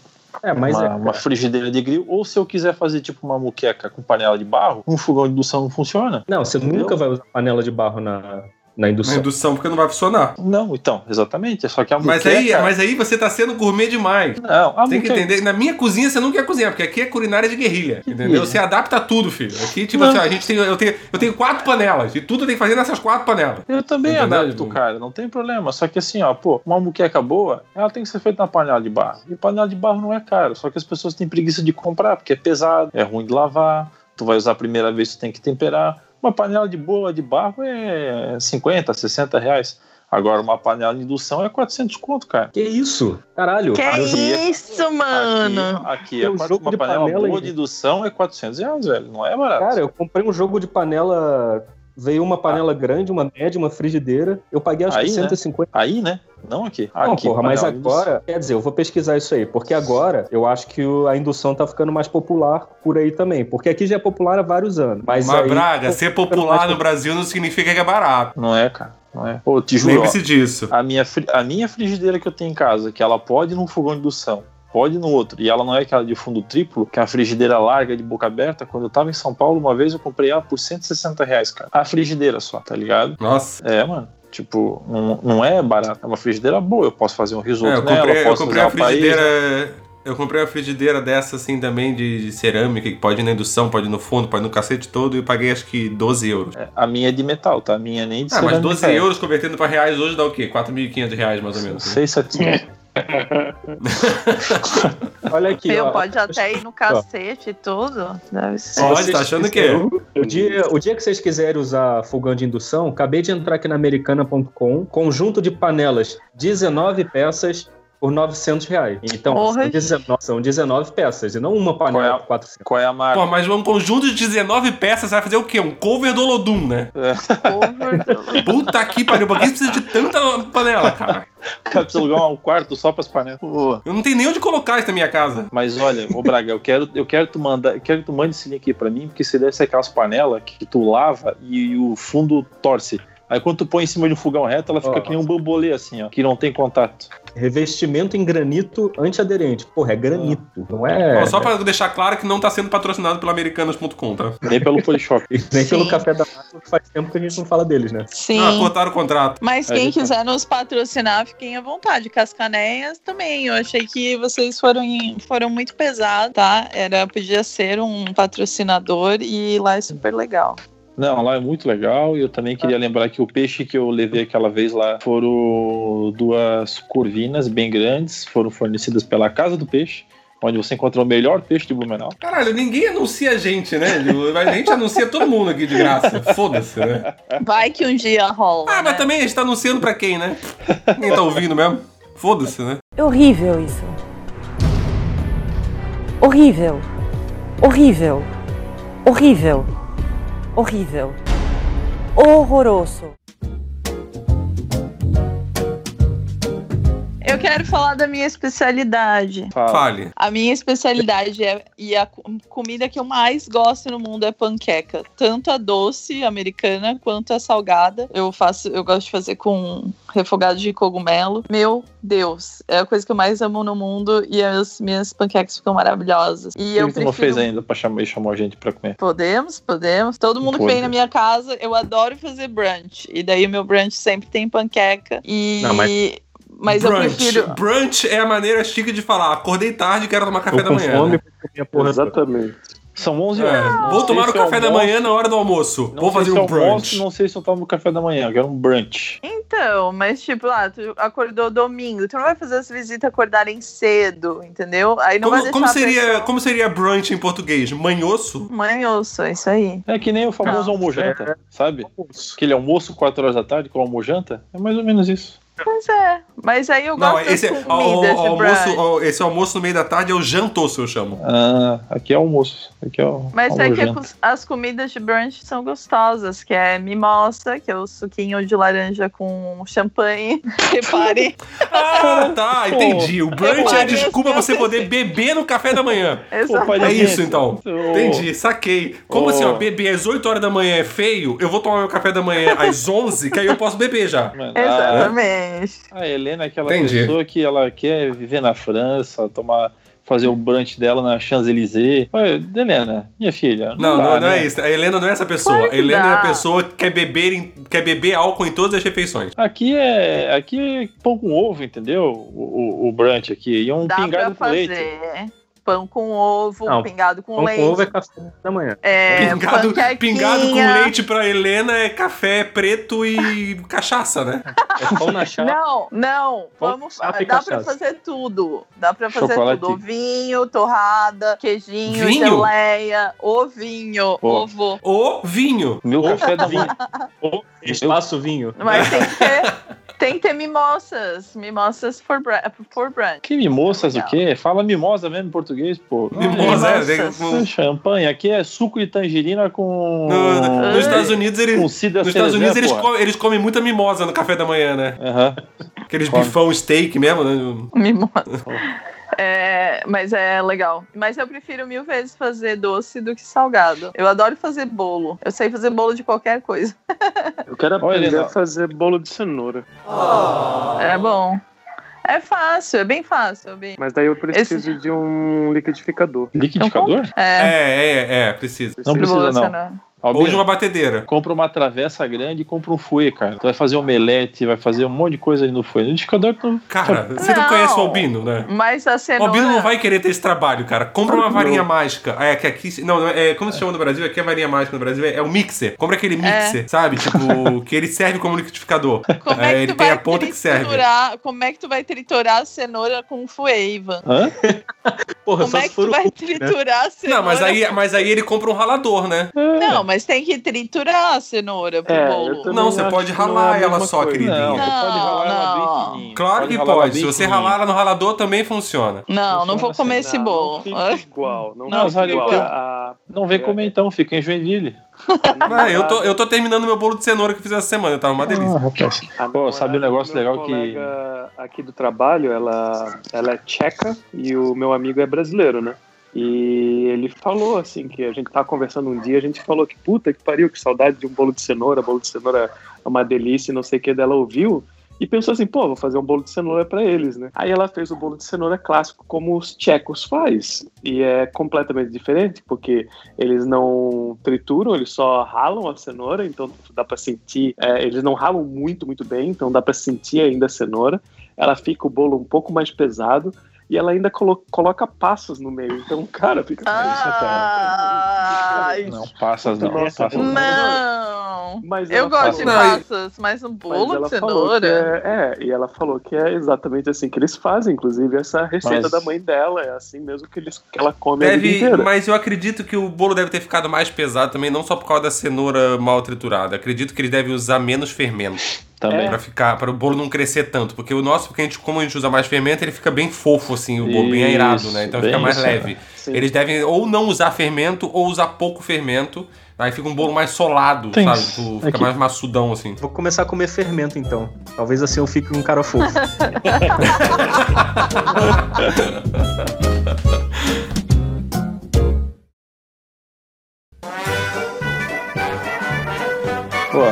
É, mas uma, é, uma frigideira de grill, ou se eu quiser fazer tipo uma muqueca com panela de barro, um fogão de indução não funciona. Não, você Entendeu? nunca vai usar panela de barro na, na Na indução. indução, porque não vai funcionar. Não, então, exatamente. É só que a Mas aí, mas aí você tá sendo gourmet demais. Não, a Tem que entender, na minha cozinha você não quer cozinhar, porque aqui é culinária de guerrilha, entendeu? Você adapta tudo, filho. Aqui, tipo assim, a gente tem, eu, tenho, eu tenho quatro panelas, e tudo tem que fazer nessas quatro panelas. Eu também Entendeu? adapto, cara, não tem problema. Só que assim, ó, pô, uma muqueca boa, ela tem que ser feita na panela de barro. E panela de barro não é caro, só que as pessoas têm preguiça de comprar, porque é pesado, é ruim de lavar, tu vai usar a primeira vez, tu tem que temperar. Uma panela de boa de barro é 50, 60 reais. Agora, uma panela de indução é 400 conto, cara. Que isso? Caralho. Que eu vi- isso, mano? Aqui, aqui é jogo uma de panela, panela boa de indução é 400 reais, velho. Não é barato. Cara, eu comprei um jogo de panela. Veio uma panela grande, uma média, uma frigideira. Eu paguei acho Aí, que né? 150. Aí, né? Não aqui. Não, aqui, porra, mas agora, quer dizer, eu vou pesquisar isso aí, porque agora eu acho que a indução tá ficando mais popular por aí também, porque aqui já é popular há vários anos. Mas, Mas, aí, Braga, ser popular no Brasil não significa que é barato. Não é, cara. Não é. Pô, te juro. Lembre-se disso. A minha, a minha frigideira que eu tenho em casa, que ela pode ir num fogão de indução, pode no outro, e ela não é aquela de fundo triplo, que é a frigideira larga de boca aberta. Quando eu tava em São Paulo, uma vez eu comprei ela por 160 reais, cara. A frigideira só, tá ligado? Nossa. É, mano. Tipo, não, não é barato. É uma frigideira boa. Eu posso fazer um risoto É, eu nela, comprei, eu posso comprei fazer uma frigideira. Eu comprei uma frigideira dessa assim também de, de cerâmica, que pode ir na indução, pode ir no fundo, pode ir no cacete todo, e eu paguei acho que 12 euros. É, A minha é de metal, tá? A minha nem de Ah, mas cerâmica 12 é. euros convertendo pra reais hoje dá o quê? 4.500 reais mais ou menos. né? 6, 700. Olha aqui, Meu, ó. pode até ir no cacete e tudo. Deve ser. Pode, tá achando que é? O dia, o dia que vocês quiserem usar fogão de indução, acabei de entrar aqui na americana.com, conjunto de panelas, 19 peças por 900 reais. Então, Porra. são 19, são 19 peças, e não uma panela Qual é a- por 400. Qual é a marca? Pô, mas um conjunto de 19 peças, você vai fazer o quê? Um cover do Olodum, né? Over- Puta que pariu, por que você precisa de tanta panela, cara? Cara, precisa alugar um quarto só pras panelas. Pô. Eu não tenho nem onde colocar isso na minha casa. Mas olha, ô Braga, eu quero, eu quero tu mandar, eu quero que tu mande esse link aqui pra mim, porque você deve ser aquelas panelas que tu lava e o fundo torce. Aí quando tu põe em cima de um fogão reto, ela fica Ó. que nem um bambolê assim, ó, que não tem contato. Revestimento em granito antiaderente. Porra, é granito, não é. Ó, só pra deixar claro que não tá sendo patrocinado pela Americanas.com, tá? Nem pelo Polishop. Nem pelo Sim. café da massa, que faz tempo que a gente não fala deles, né? Sim. Ah, cortaram o contrato. Mas quem gente tá- quiser nos patrocinar, fiquem à vontade. Cascanéias também. Eu achei que vocês foram, em- foram muito pesados, tá? Era, podia ser um patrocinador e lá é super legal. Não, lá é muito legal. E eu também queria lembrar que o peixe que eu levei aquela vez lá foram duas corvinas bem grandes, foram fornecidas pela Casa do Peixe, onde você encontra o melhor peixe de Blumenau. Caralho, ninguém anuncia a gente, né? A gente anuncia todo mundo aqui de graça. Foda-se, né? Vai que um dia rola. Ah, mas né? também a gente tá anunciando pra quem, né? Ninguém tá ouvindo mesmo. Foda-se, né? É horrível isso. Horrível. Horrível. Horrível. Horrível. Horroroso. Eu quero falar da minha especialidade. Fale. A minha especialidade é e a co- comida que eu mais gosto no mundo é panqueca, tanto a doce americana quanto a salgada. Eu faço, eu gosto de fazer com refogado de cogumelo. Meu Deus, é a coisa que eu mais amo no mundo e as minhas panquecas ficam maravilhosas. E eu que tu não prefiro fez ainda pra chamar, chamar a gente pra comer? Podemos, podemos. Todo mundo que Pode. vem na minha casa, eu adoro fazer brunch. E daí o meu brunch sempre tem panqueca. E. Não, mas mas- eu brunch. prefiro. Brunch é a maneira chique de falar. Acordei tarde e quero tomar café Eu da com manhã. fome, né? porra. Exatamente. São 11 É, horas. Não Vou tomar o eu café da almoço, manhã na hora do almoço. Não Vou fazer eu um brunch. almoço, não sei se eu tomo café da manhã, eu quero um brunch. Então, mas tipo, lá, tu acordou domingo, tu não vai fazer as visitas acordarem cedo, entendeu? Aí não vai Como, deixar como seria, pessoa- como seria brunch em português? Manhoço? Manhoso, é isso aí. É que nem o famoso Não. almojanta, sabe? Aquele almoço 4 horas da tarde com almojanta, é mais ou menos isso. Pois é. Mas aí eu Não, gosto esse, das o, o- comidas o de almoço, o- esse almoço no meio da tarde é o jantoço, eu chamo. Ah, aqui é almoço. Aqui é o Mas é que as comidas de brunch são gostosas, que é mimosa, que é o suquinho de laranja com champanhe. Repare. Ah, tá, entendi. O brunch é desculpa você poder beber no café da manhã. Pai É isso então. Entendi, saquei. Como Ô. assim, ó, beber às 8 horas da manhã é feio? Eu vou tomar meu café da manhã às 11, que aí eu posso beber já. Mano, a, Helena é aquela Entendi. pessoa que ela quer viver na França, tomar, fazer o brunch dela na Champs-Élysées. Olha, Helena, minha filha. Não, dá, não, não né? é isso. A Helena não é essa pessoa. Claro A Helena é a dá. pessoa que quer beber, em- quer beber álcool em todas as refeições. Aqui é, aqui é pão com ovo, entendeu? O, o, o brunch aqui. E um Dá pra pingado com leite. Pão com ovo, Não, pingado com Pão leite. com ovo é café da manhã. É, pingado, pingado com leite pra Helena é café preto e cachaça, né? É pão na chapa. Não, não. Pão, Vamos, dá pra cachaça. fazer tudo. Dá pra fazer Chocolate. tudo. Ovinho, torrada, queijinho, Vinho? geleia, ovinho, Pô. ovo. O vinho. Meu café da manhã. Ou espaço vinho. Mas tem que ter, tem que ter mimoças. Mimoças for, for brunch. Que mimoças o quê? Fala mimosa mesmo em português, pô. Mimosa, é, no- Champanhe, aqui é suco de tangerina com. no- no- nos Ai. Estados Unidos, eles, com nos Estados Unidos eles, com- eles comem muita mimosa no café da manhã, né? Aham. Aqueles Come. bifão steak mesmo, né? Mimosa. É, mas é legal. Mas eu prefiro mil vezes fazer doce do que salgado. Eu adoro fazer bolo. Eu sei fazer bolo de qualquer coisa. Eu quero aprender a fazer bolo de cenoura. É bom. É fácil, é bem fácil. é bem- Mas daí eu preciso de um liquidificador. Liquidificador? É, É, é, é, precisa. Não precisa, não. Cenoura. Ou de uma batedeira. Compra uma travessa grande e compra um fouet, cara. Tu vai fazer omelete, vai fazer um monte de coisa ali no fouet. No liquidificador, tu... Cara, você não Não. conhece o Albino, né? Mas a O cenoura. Albino não vai querer ter esse trabalho, cara. Compra uma varinha mágica. É, que aqui. Não, não é, é, como se chama no Brasil? Aqui é varinha mágica no Brasil. É, é o mixer. Compra aquele mixer, sabe? Tipo, que ele serve como liquidificador. Como É, é, que ele tu tem vai a ponta que serve. triturar? Como é que tu vai triturar a cenoura com fouet, Ivan? Hã? Porra, Como só é que tu o vai né? triturar a cenoura? Não, mas aí, mas aí ele compra um ralador, né? Não, mas tem que triturar a cenoura pro É, bolo. também Não, você pode não é ralar ela só, coisa. queridinha. Não, você Não, pode ralar ela bem não. Claro que ela pode. Se você ralar no ralador, também funciona. Não, não vou Funciona comer assim. esse Não, bolo. Não fica igual. Não, Não, fica igual. A- Não vem comer então, fica em Joinville. Ah, eu, tô, eu tô terminando meu bolo de cenoura que eu fiz essa semana, tá uma delícia. rapaz. A Pô, sabe um negócio legal que- aqui do trabalho, ela, ela é tcheca e o meu amigo é brasileiro, né? E ele falou assim que a gente tava conversando um dia, a gente falou que puta que pariu, que saudade de um bolo de cenoura, bolo de cenoura é uma delícia, não sei o que dela ouviu. E pensou assim, pô, vou fazer um bolo de cenoura para eles, né? Aí ela fez o bolo de cenoura clássico, como os tchecos faz. E é completamente diferente, porque eles não trituram, eles só ralam a cenoura, então dá para sentir. é, eles não ralam muito, muito bem, então dá para sentir ainda a cenoura. Ela fica o bolo um pouco mais pesado. E ela ainda colo- coloca passas no meio. Então, cara, fica. Ai, Não, passas não. Nossa, Passas não. não. Mas Eu gosto de falou- passas, mas um Mas bolo ela de cenoura. é, é, e ela falou que é exatamente assim que eles fazem, inclusive essa receita Mas- da mãe dela, é assim mesmo que, eles, que ela come a vida Deve, inteira. mas eu acredito que o bolo deve ter ficado mais pesado também, não só por causa da cenoura mal triturada. Acredito que ele deve usar menos fermento. Também. Pra ficar, para o bolo não crescer tanto. Porque o nosso, porque a gente, como a gente usa mais fermento, ele fica bem fofo, assim, o bolo bem airado, né? Então fica mais isso, leve. Eles devem ou não usar fermento ou usar pouco fermento. Aí fica um bolo mais solado, Tem- sabe? Tipo, fica é que- mais maçudão, assim. Vou começar a comer fermento então. Talvez assim eu fique um cara fofo. Pô,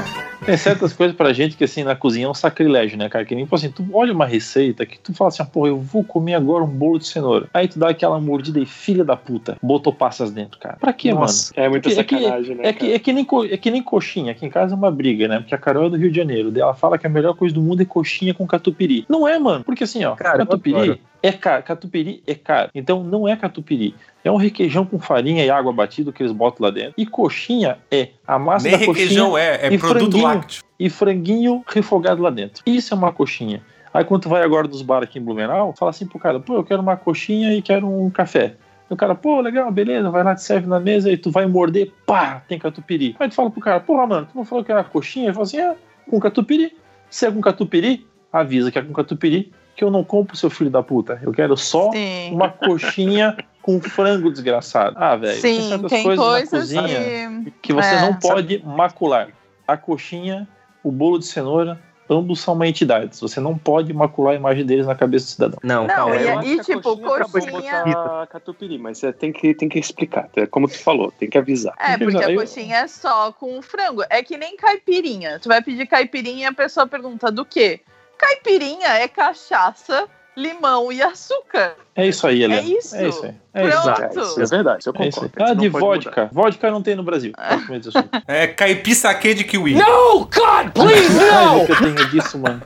tem certas coisas pra gente que, assim, na cozinha é um sacrilégio, né, cara? Que nem, tipo assim, tu olha uma receita que tu fala assim, pô, eu vou comer agora um bolo de cenoura. Aí tu dá aquela mordida e filha da puta, botou passas dentro, cara. Pra quê, Nossa. mano? É muita É que- sacanagem, né? É que, é, que nem, é que nem coxinha. Aqui em casa é uma briga, né? Porque a Carol é do Rio de Janeiro. Ela fala que a melhor coisa do mundo é coxinha com catupiry. Não é, mano. Porque assim, ó, Cara, catupiry é caro. Catupiry é caro. Então não é catupiry. É um requeijão com farinha e água batida que eles botam lá dentro. E coxinha é a massa Nem da coxinha requeijão é, é produto lácteo. e franguinho refogado lá dentro. Isso é uma coxinha. Aí quando tu vai agora nos bar aqui em Blumenau, fala assim pro cara, pô, eu quero uma coxinha e quero um café. E o cara, pô, legal, beleza, vai lá, te serve na mesa e tu vai morder, pá, tem catupiry. Aí tu fala pro cara, porra, mano, tu não falou que era coxinha? Ele fala assim, é, com catupiry. Se é com catupiry, avisa que é com catupiry, que eu não compro, seu filho da puta. Eu quero só Sim. uma coxinha com frango desgraçado. Ah, velho, tem Sim, certas tem coisas, coisas, na cozinha que... que você É. não pode macular. A coxinha, o bolo de cenoura, ambos são uma entidade. Você não pode macular a imagem deles na cabeça do cidadão. Não, Não, calma. e- eu acho e, que tipo, de coxinha- botar catupiry, mas você tem que, tem que explicar, é como tu falou, tem que avisar. É, porque a coxinha é só com frango. É que nem caipirinha. Tu vai pedir caipirinha e a pessoa pergunta do quê? Caipirinha é cachaça, limão e açúcar. É isso aí, Helena. É isso. É isso aí. É isso aí. Pronto. É, isso é verdade, isso eu É isso aí. concordo. Ah, isso de não pode vodka. Vodka não tem no Brasil. É caipi-saque de kiwi. No, God, please, no! que eu tenho disso, mano.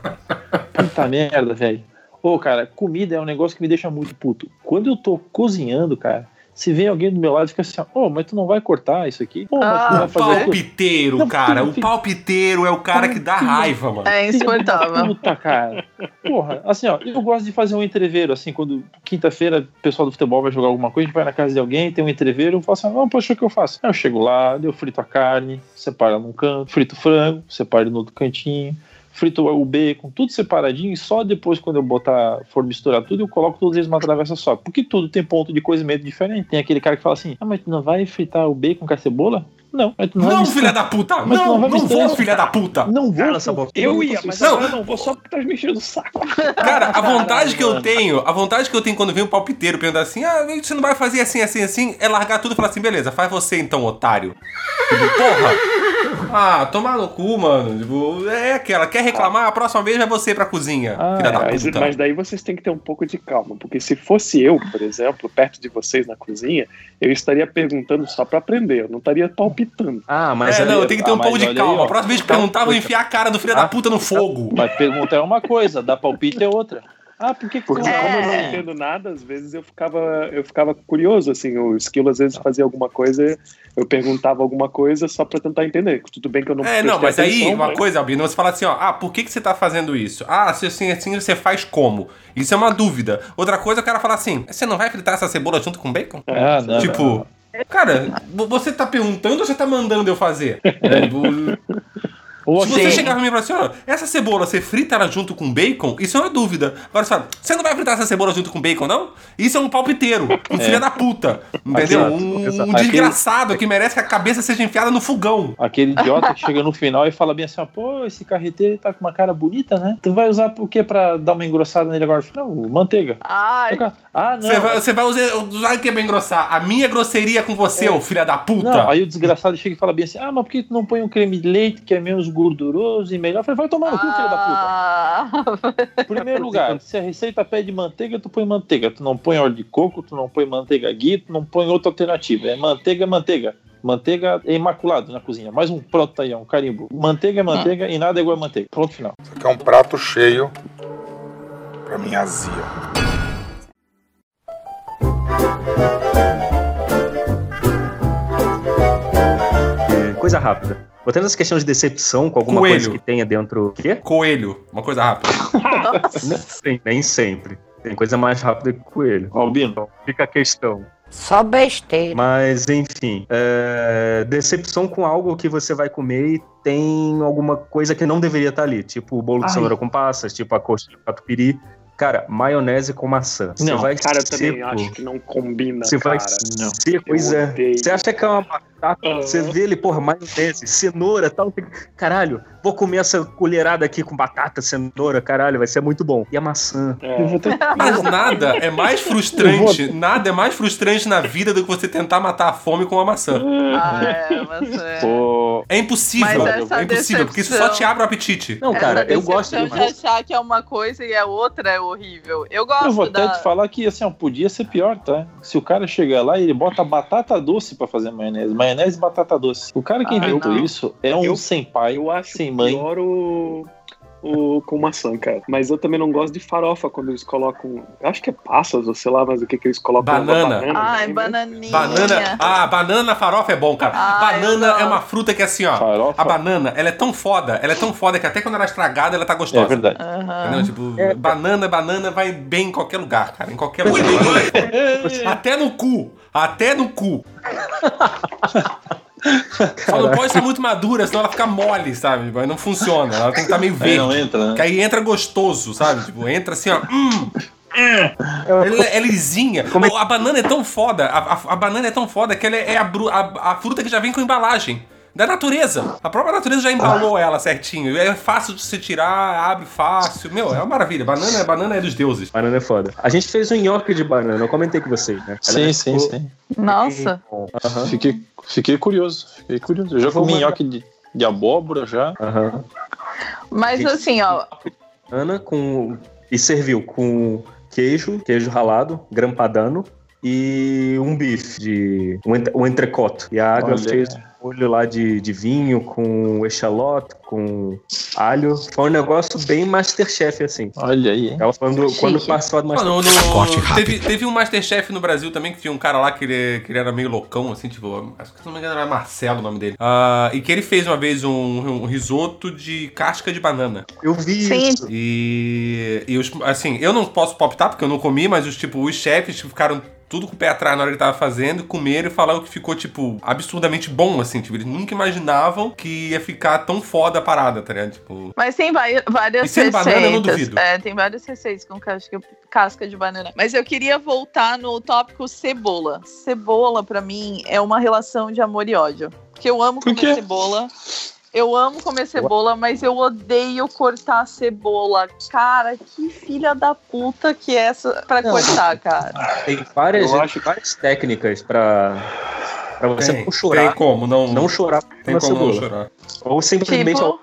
Puta merda, velho. Ô, cara, comida é um negócio que me deixa muito puto. Quando eu tô cozinhando, cara, se vem alguém do meu lado e fica assim, ô, mas tu não vai cortar isso aqui? Tu Ah, não vai fazer aquilo? Palpiteiro, Não, cara. filho, O palpiteiro é o cara que dá raiva, mano. É insuportável. Puta, cara. Porra, assim, ó, eu gosto de fazer um entreveiro, assim, quando quinta-feira o pessoal do futebol vai jogar alguma coisa, a gente vai na casa de alguém, tem um entreveiro, eu falo assim, não, poxa, o que eu faço? Aí eu chego lá, eu frito a carne, separo num canto, frito o frango, separo no outro cantinho, frito o bacon, tudo separadinho, e só depois, quando eu botar, for misturar tudo, eu coloco todos eles numa travessa só. Porque tudo tem ponto de cozimento diferente. Tem aquele cara que fala assim, ah, mas tu não vai fritar o bacon com a cebola? Não, não, filha da puta! Mas Não, não não vou, filha da puta! Não vou. Essa boca. Eu ia, mas Não. agora eu não vou só porque tá me mexendo o saco. Cara, a vontade que eu tenho, a vontade que eu tenho quando vem o palpiteiro perguntar assim, ah, você não vai fazer assim, assim, assim, é largar tudo e falar assim, beleza, faz você então, otário. Tipo, porra! Ah, tomar no cu, mano. Tipo, é aquela, quer reclamar, a próxima vez vai você pra cozinha, Ah, filha da Mas, puta. mas daí vocês têm que ter um pouco de calma, porque se fosse eu, por exemplo, perto de vocês na cozinha, eu estaria perguntando só pra aprender, eu não estaria palpitando. Ah, mas é, aí- não, eu tenho que ter ah, um pouco mas de calma. aí, ó. a próxima vez que perguntar, eu vou enfiar a cara do filho da Ah, puta no fogo. Mas pergunta é uma coisa, dar palpite é outra. Ah, por que, que Porque tu não como eu não É. entendo nada, às vezes eu ficava, eu ficava curioso, assim, o Esquilo às vezes fazia alguma coisa, eu perguntava alguma coisa só pra tentar entender. Tudo bem que eu não É, não, mas aí, uma mas- coisa, Albino, você fala assim, ó, ah, por que, que você tá fazendo isso? Ah, se assim, assim, você faz como? Isso é uma dúvida. Outra coisa, o cara fala assim, você não vai fritar essa cebola junto com bacon? Ah, não. tipo, cara, vo- você tá perguntando ou você tá mandando eu fazer? É, Se você chegar pra mim e falar assim, ó, essa cebola, você frita ela junto com bacon? Isso é uma dúvida. Agora você fala, você não vai fritar essa cebola junto com bacon, não? Isso é um palpiteiro, um filho da puta, entendeu? Exato, um, exato. um desgraçado que merece que a cabeça seja enfiada no fogão. aquele idiota que chega no final e fala bem assim, ó, pô, esse carreteiro tá com uma cara bonita, né? Tu vai usar o quê pra dar uma engrossada nele agora? Não, manteiga. Ai, Ah, não. Você vai, você vai usar, usar o que é bem engrossar? A minha grosseria com você, ô filha da puta. Não, aí o desgraçado chega e fala bem assim, ah, mas por que tu não põe um creme de leite que é menos gorduroso e melhor. Eu falei, vai tomar no cu, filho da puta. Ah, Primeiro lugar, se a receita pede manteiga, tu põe manteiga. Tu não põe óleo de coco, tu não põe manteiga ghee, tu não põe outra alternativa. É manteiga, é manteiga. Manteiga é imaculado na cozinha. Mais um pronto aí, um carimbo. Manteiga é manteiga e nada é igual a manteiga. Pronto, final. Isso aqui é um prato cheio pra minha azia. É, Coisa rápida. Botando essa questão de decepção com alguma Coelho. coisa que tenha dentro. O quê? Coelho, uma coisa rápida. Nem, nem- sempre. Tem coisa mais rápida que coelho. Albino. Então, fica a questão. Só besteira. Mas, enfim, é, decepção com algo que você vai comer e tem alguma coisa que não deveria estar ali. Tipo o bolo de Ai. cenoura com passas, tipo a coxa de catupiry. Cara, maionese com maçã. Você Não, vai Cara, eu também seco. acho que não combina, Você vai não. ser, pois Eu é. Você acha que é uma batata, Aham. você vê ele, porra, maionese, cenoura tal. Caralho, vou comer essa colherada aqui com batata, cenoura, caralho, vai ser muito bom. E a maçã. É. Eu vou ter Mas nada é mais frustrante, nada é mais frustrante na vida do que você tentar matar a fome com uma maçã. ah, é, mas é. Pô, É impossível, Mas essa é impossível, porque isso só decepção- te abre o apetite. Não, Essa cara, eu decepção gosto. Eu de achar que é uma coisa e a outra é horrível. Eu gosto eu vou até da... te falar que assim, ó, podia ser pior, tá? Se o cara chegar lá e ele bota batata doce pra fazer maionese. Maionese e batata doce. O cara que Ah, inventou não. isso é um Eu- sem pai, Eu acho sem mãe. o, o com maçã, cara. Mas eu também não gosto de farofa quando eles colocam. Acho que é passas, ou sei lá, mas o que, que eles colocam? Uma Banana. Ai, né? bananinha. Banana, ah, banana na farofa é bom, cara. Ah, banana é uma fruta que assim, ó. Farofa. A banana, ela é tão foda, ela é tão foda que até quando ela é estragada, ela tá gostosa. É verdade. Entendeu? Tipo, banana, banana vai bem em qualquer lugar, cara. Em qualquer lugar. Banana é. Até no cu. Até no cu. Só não pode ser muito madura, senão ela fica mole, sabe? Aí não funciona. Ela tem que estar meio Aí verde. não entra, né? Que aí entra gostoso, sabe? Tipo, entra assim, ó. Hum, ela é lisinha. Oh, A banana é tão foda. A, a- a banana é tão foda que ela é, a, bru- a- a fruta que já vem com embalagem. Da natureza. A própria natureza já embalou ela certinho. É fácil de se tirar, abre fácil. Meu, é uma maravilha. Banana, banana é dos deuses. Banana é foda. A gente fez um nhoque de banana, eu comentei com vocês, né? Sim, sim, ficou sim. Nossa. bom. Aham, Fiquei, fiquei curioso. Fiquei curioso. Eu já Vou comi nhoque de, de abóbora já. aham. Mas assim, ó, Banana com. E serviu com queijo, queijo ralado, grampadano e um bife de. um, entre- entrecote. E a Olha. fez molho lá de, de vinho com echalote, com alho. Foi um negócio bem Masterchef, assim. Olha aí, hein? Ela quando, Chique. quando passou do Mano, Masterchef. no- Corte rápido. teve, teve um Masterchef no Brasil também, que tinha um cara lá que ele, que ele era meio loucão, assim, tipo, acho que se não me engano era Marcelo o nome dele. Ah, e que ele fez uma vez um, um risoto de casca de banana. Eu vi Sim. isso. E, e os, assim, eu não posso palpitar porque eu não comi, mas os, tipo, os chefes ficaram tudo com o pé atrás na hora que ele tava fazendo, comeram e falaram que ficou, tipo, absurdamente bom, assim, tipo, eles nunca imaginavam que ia ficar tão foda a parada, tá ligado? Tipo, Mas tem várias E sendo receitas. banana, eu não duvido. É, tem várias receitas com casca, casca de banana. Mas eu queria voltar no tópico cebola. Cebola, pra mim, é uma relação de amor e ódio. Porque eu amo Por comer quê? cebola. Eu amo comer cebola, mas eu odeio cortar cebola. Cara, que filha da puta que é essa pra Não. cortar, cara. Tem várias, Eu acho várias técnicas pra, pra você tem, não chorar. tem como, não, Não chorar tem na como cebola. não chorar. Ou simplesmente Tipo?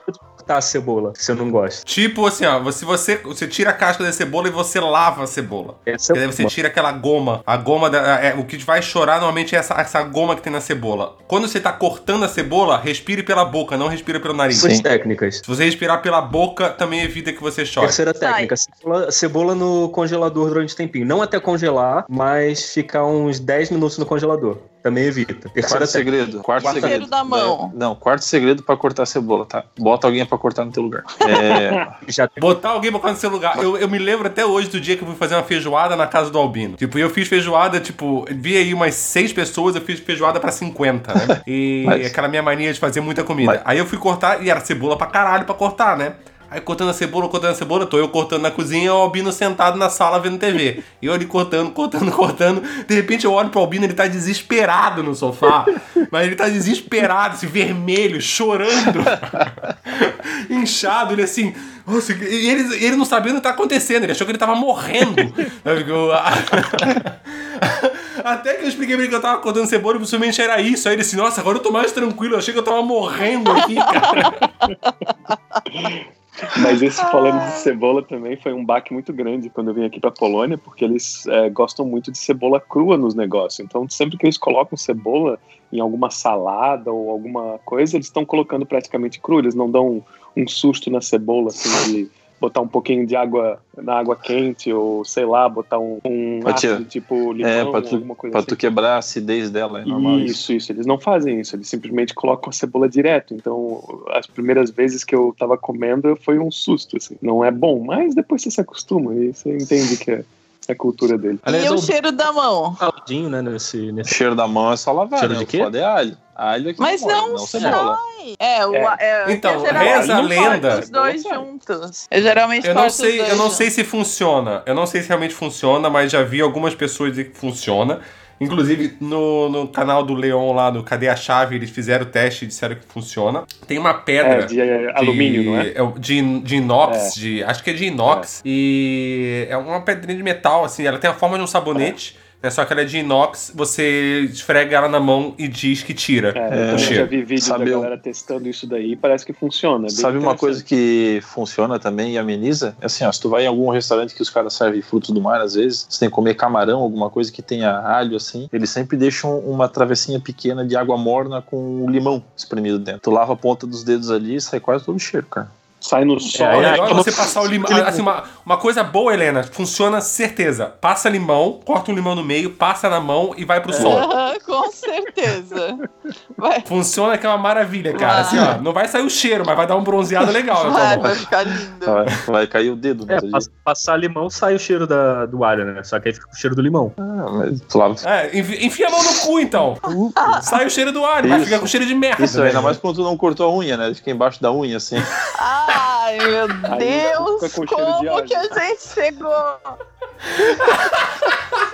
Cortar a cebola, se você não gosta. Tipo assim, ó, você, você, você tira a casca da cebola e você lava a cebola. Essa daí você tira aquela goma. A goma da. é, o que vai chorar normalmente é essa, essa goma que tem na cebola. Quando você tá cortando a cebola, respire pela boca, não respira pelo nariz. Sim. técnicas. Se você respirar pela boca, também evita que você chore. Terceira técnica, cebola, cebola no congelador durante um tempinho. Não até congelar, mas ficar uns 10 minutos no congelador. Também evita. Terceira Quarto técnica. segredo. Quarto segredo da mão. É, não, quarto segredo pra cortar cebola, tá? Bota alguém pra cortar no teu lugar. É, Já Botar alguém pra cortar no seu lugar. Eu, eu me lembro até hoje do dia que eu fui fazer uma feijoada na casa do Albino. Tipo, eu fiz feijoada, tipo, vi aí umas seis pessoas, eu fiz feijoada pra 50, né? E Mas- aquela minha mania de fazer muita comida. Mas- Aí eu fui cortar e era cebola pra caralho pra cortar, né? Aí cortando a cebola, cortando a cebola, tô eu cortando na cozinha o Albino sentado na sala vendo TV. E eu ali cortando, cortando, cortando. De repente eu olho pro Albino, ele tá desesperado no sofá. mas ele tá desesperado, assim, vermelho, chorando. Inchado, ele assim. Nossa, e ele, ele não sabia o que tá acontecendo, ele achou que ele tava morrendo. Até que eu expliquei pra ele que eu tava cortando cebola e possivelmente era isso. Aí ele disse, nossa, agora eu tô mais tranquilo. Eu achei que eu tava morrendo aqui, cara. Mas esse falando de cebola também foi um baque muito grande quando eu vim aqui pra Polônia, porque eles é, gostam muito de cebola crua nos negócios. Então, sempre que eles colocam cebola em alguma salada ou alguma coisa, eles estão colocando praticamente cru. Eles não dão um, um susto na cebola, assim, de botar um pouquinho de água na água quente ou, sei lá, botar um, um ácido tipo limão É, pra tu, alguma coisa pra assim. tu quebrar a acidez dela, é normal isso. Isso, isso. Eles não fazem isso, eles simplesmente colocam a cebola direto. Então, as primeiras vezes que eu tava comendo foi um susto, assim. Não é bom, mas depois você se acostuma e você entende que é a cultura dele. Aliás, e é o o cheiro da mão? caldinho, né, nesse... O nesse... cheiro da mão é só lavar, Cheiro né? de O quê? foda é alho. Alho é que Mas demora, não cebola. É, o, É. é, Então, reza a lenda- Os dois juntos. Eu geralmente Eu não sei, os dois eu não juntos. sei se funciona. Eu não sei se realmente funciona, mas já vi algumas pessoas dizer que funciona. Inclusive, no, no canal do Leon lá, no Cadê a Chave, eles fizeram o teste e disseram que funciona. Tem uma pedra. É, de é, alumínio, não é? o- De, de inox, de, acho que é de inox. E é uma pedrinha de metal, assim. Ela tem a forma de um sabonete, né, só que ela é de inox. Você esfrega ela na mão e diz que tira É, o eu já cheiro. vi vídeos Sabe da um- galera testando isso daí e parece que funciona. é Sabe uma coisa que funciona também e ameniza? É assim, ó, se tu vai em algum restaurante que os caras servem frutos do mar, às vezes, você tem que comer camarão, alguma coisa que tenha alho, assim, eles sempre deixam uma travessinha pequena de água morna com limão espremido dentro. Tu lava a ponta dos dedos ali e sai quase todo o cheiro, cara. Sai no sol. É, o né? negócio é você passar o limão. Assim, uma, uma coisa boa, Helena, funciona certeza. Passa limão, corta um limão no meio, passa na mão e vai pro sol. Aham, com certeza. Vai, Funciona que é uma maravilha, cara. Vai. Assim, ó, não vai sair o cheiro, mas vai dar um bronzeado legal vai, vai ficar lindo. Vai, vai cair o dedo. É, no outro pass- dia. passar limão sai o cheiro da, do alho, né? Só que aí fica o cheiro do limão. Ah, mas. É, enfi- enfia a mão no cu, então. Sai o cheiro do alho, vai ficar com cheiro de merda. Isso, né? ainda mais quando tu não cortou a unha, né? Fica embaixo da unha, assim. Ai, meu Aí Deus, como que a gente chegou?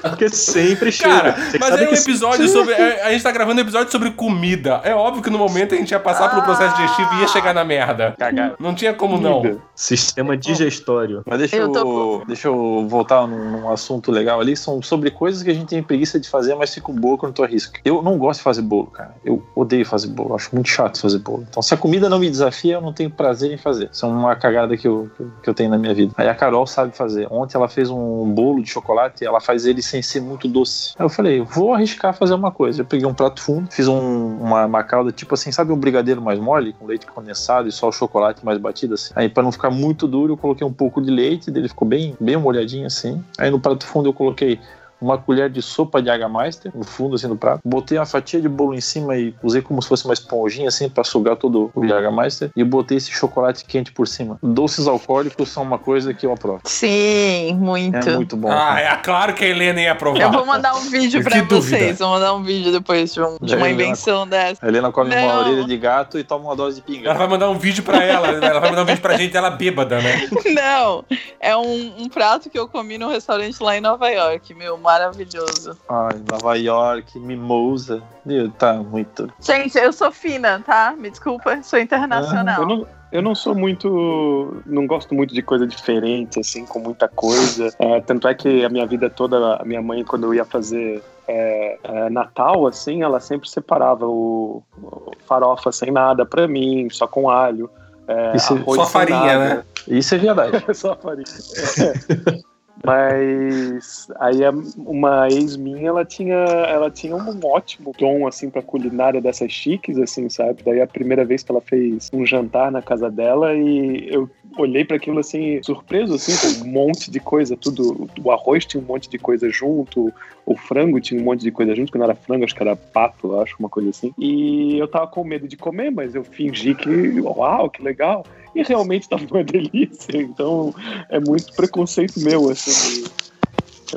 Porque sempre cheira. Cara, Você mas é um episódio sobre. é, A gente tá gravando um episódio sobre comida. É óbvio que no momento a gente ia passar pelo processo digestivo e ia chegar na merda. Cagar. Não tinha como não. Comida. Sistema digestório. Mas deixa Eu eu, tô deixa eu voltar num, num assunto legal ali. São sobre coisas que a gente tem preguiça de fazer, mas fica boa quando tu arrisca. Eu não gosto de fazer bolo, cara. Eu odeio fazer bolo. Acho muito chato fazer bolo. Então, se a comida não me desafia, eu não tenho prazer em fazer. Isso é uma cagada que eu, que eu- que eu tenho na minha vida. Aí a Carol sabe fazer. Ontem ela fez um bolo de chocolate ela faz ele sem ser muito doce. Aí eu falei, vou arriscar fazer uma coisa. Eu peguei um prato fundo, fiz um- uma, uma calda, tipo assim, sabe um brigadeiro mais mole, com leite condensado e só o chocolate mais batido assim. Aí pra não ficar muito duro, eu coloquei um pouco de leite, dele ficou bem, bem molhadinho assim. Aí no prato fundo eu coloquei uma colher de sopa de Master no fundo assim do prato. Botei uma fatia de bolo em cima e usei como se fosse uma esponjinha assim para sugar todo o Master e botei esse chocolate quente por cima. Doces alcoólicos são uma coisa que eu aprovo. Sim, muito. É muito bom. Ah, é claro que a Helena ia aprovar. Eu vou mandar um vídeo dúvida. vocês. Vou mandar um vídeo depois de, um- de uma invenção dessa. A Helena come uma Não. orelha de gato e toma uma dose de pinga. Ela vai mandar um vídeo pra ela, né? ela vai mandar um vídeo pra gente, ela bêbada, né? Não, é um, um prato que eu comi num restaurante lá em Nova York, meu, maravilhoso. Ai, Nova York, mimosa. Meu, tá muito. Gente, eu sou fina, tá? Me desculpa, sou internacional. Eu não, eu não sou muito. Não gosto muito de coisa diferente, assim, com muita coisa. É, tanto é que a minha vida toda, a minha mãe, quando eu ia fazer é, é, Natal, assim, ela sempre separava o, o farofa sem nada pra mim, só com alho. É, Isso- arroz só farinha, nada. né? Isso é verdade. Só farinha. Mas aí uma ex minha, ela tinha, ela tinha um ótimo dom assim para culinária dessas chiques assim, sabe? Daí a primeira vez que ela fez um jantar na casa dela e eu olhei para aquilo assim surpreso assim, com um monte de coisa, tudo, o arroz tinha um monte de coisa junto, o frango tinha um monte de coisa junto, que não era frango, acho que era pato, acho, uma coisa assim. E eu tava com medo de comer, mas eu fingi que, uau, que legal. E realmente tava uma delícia. Então é muito preconceito meu, assim. de-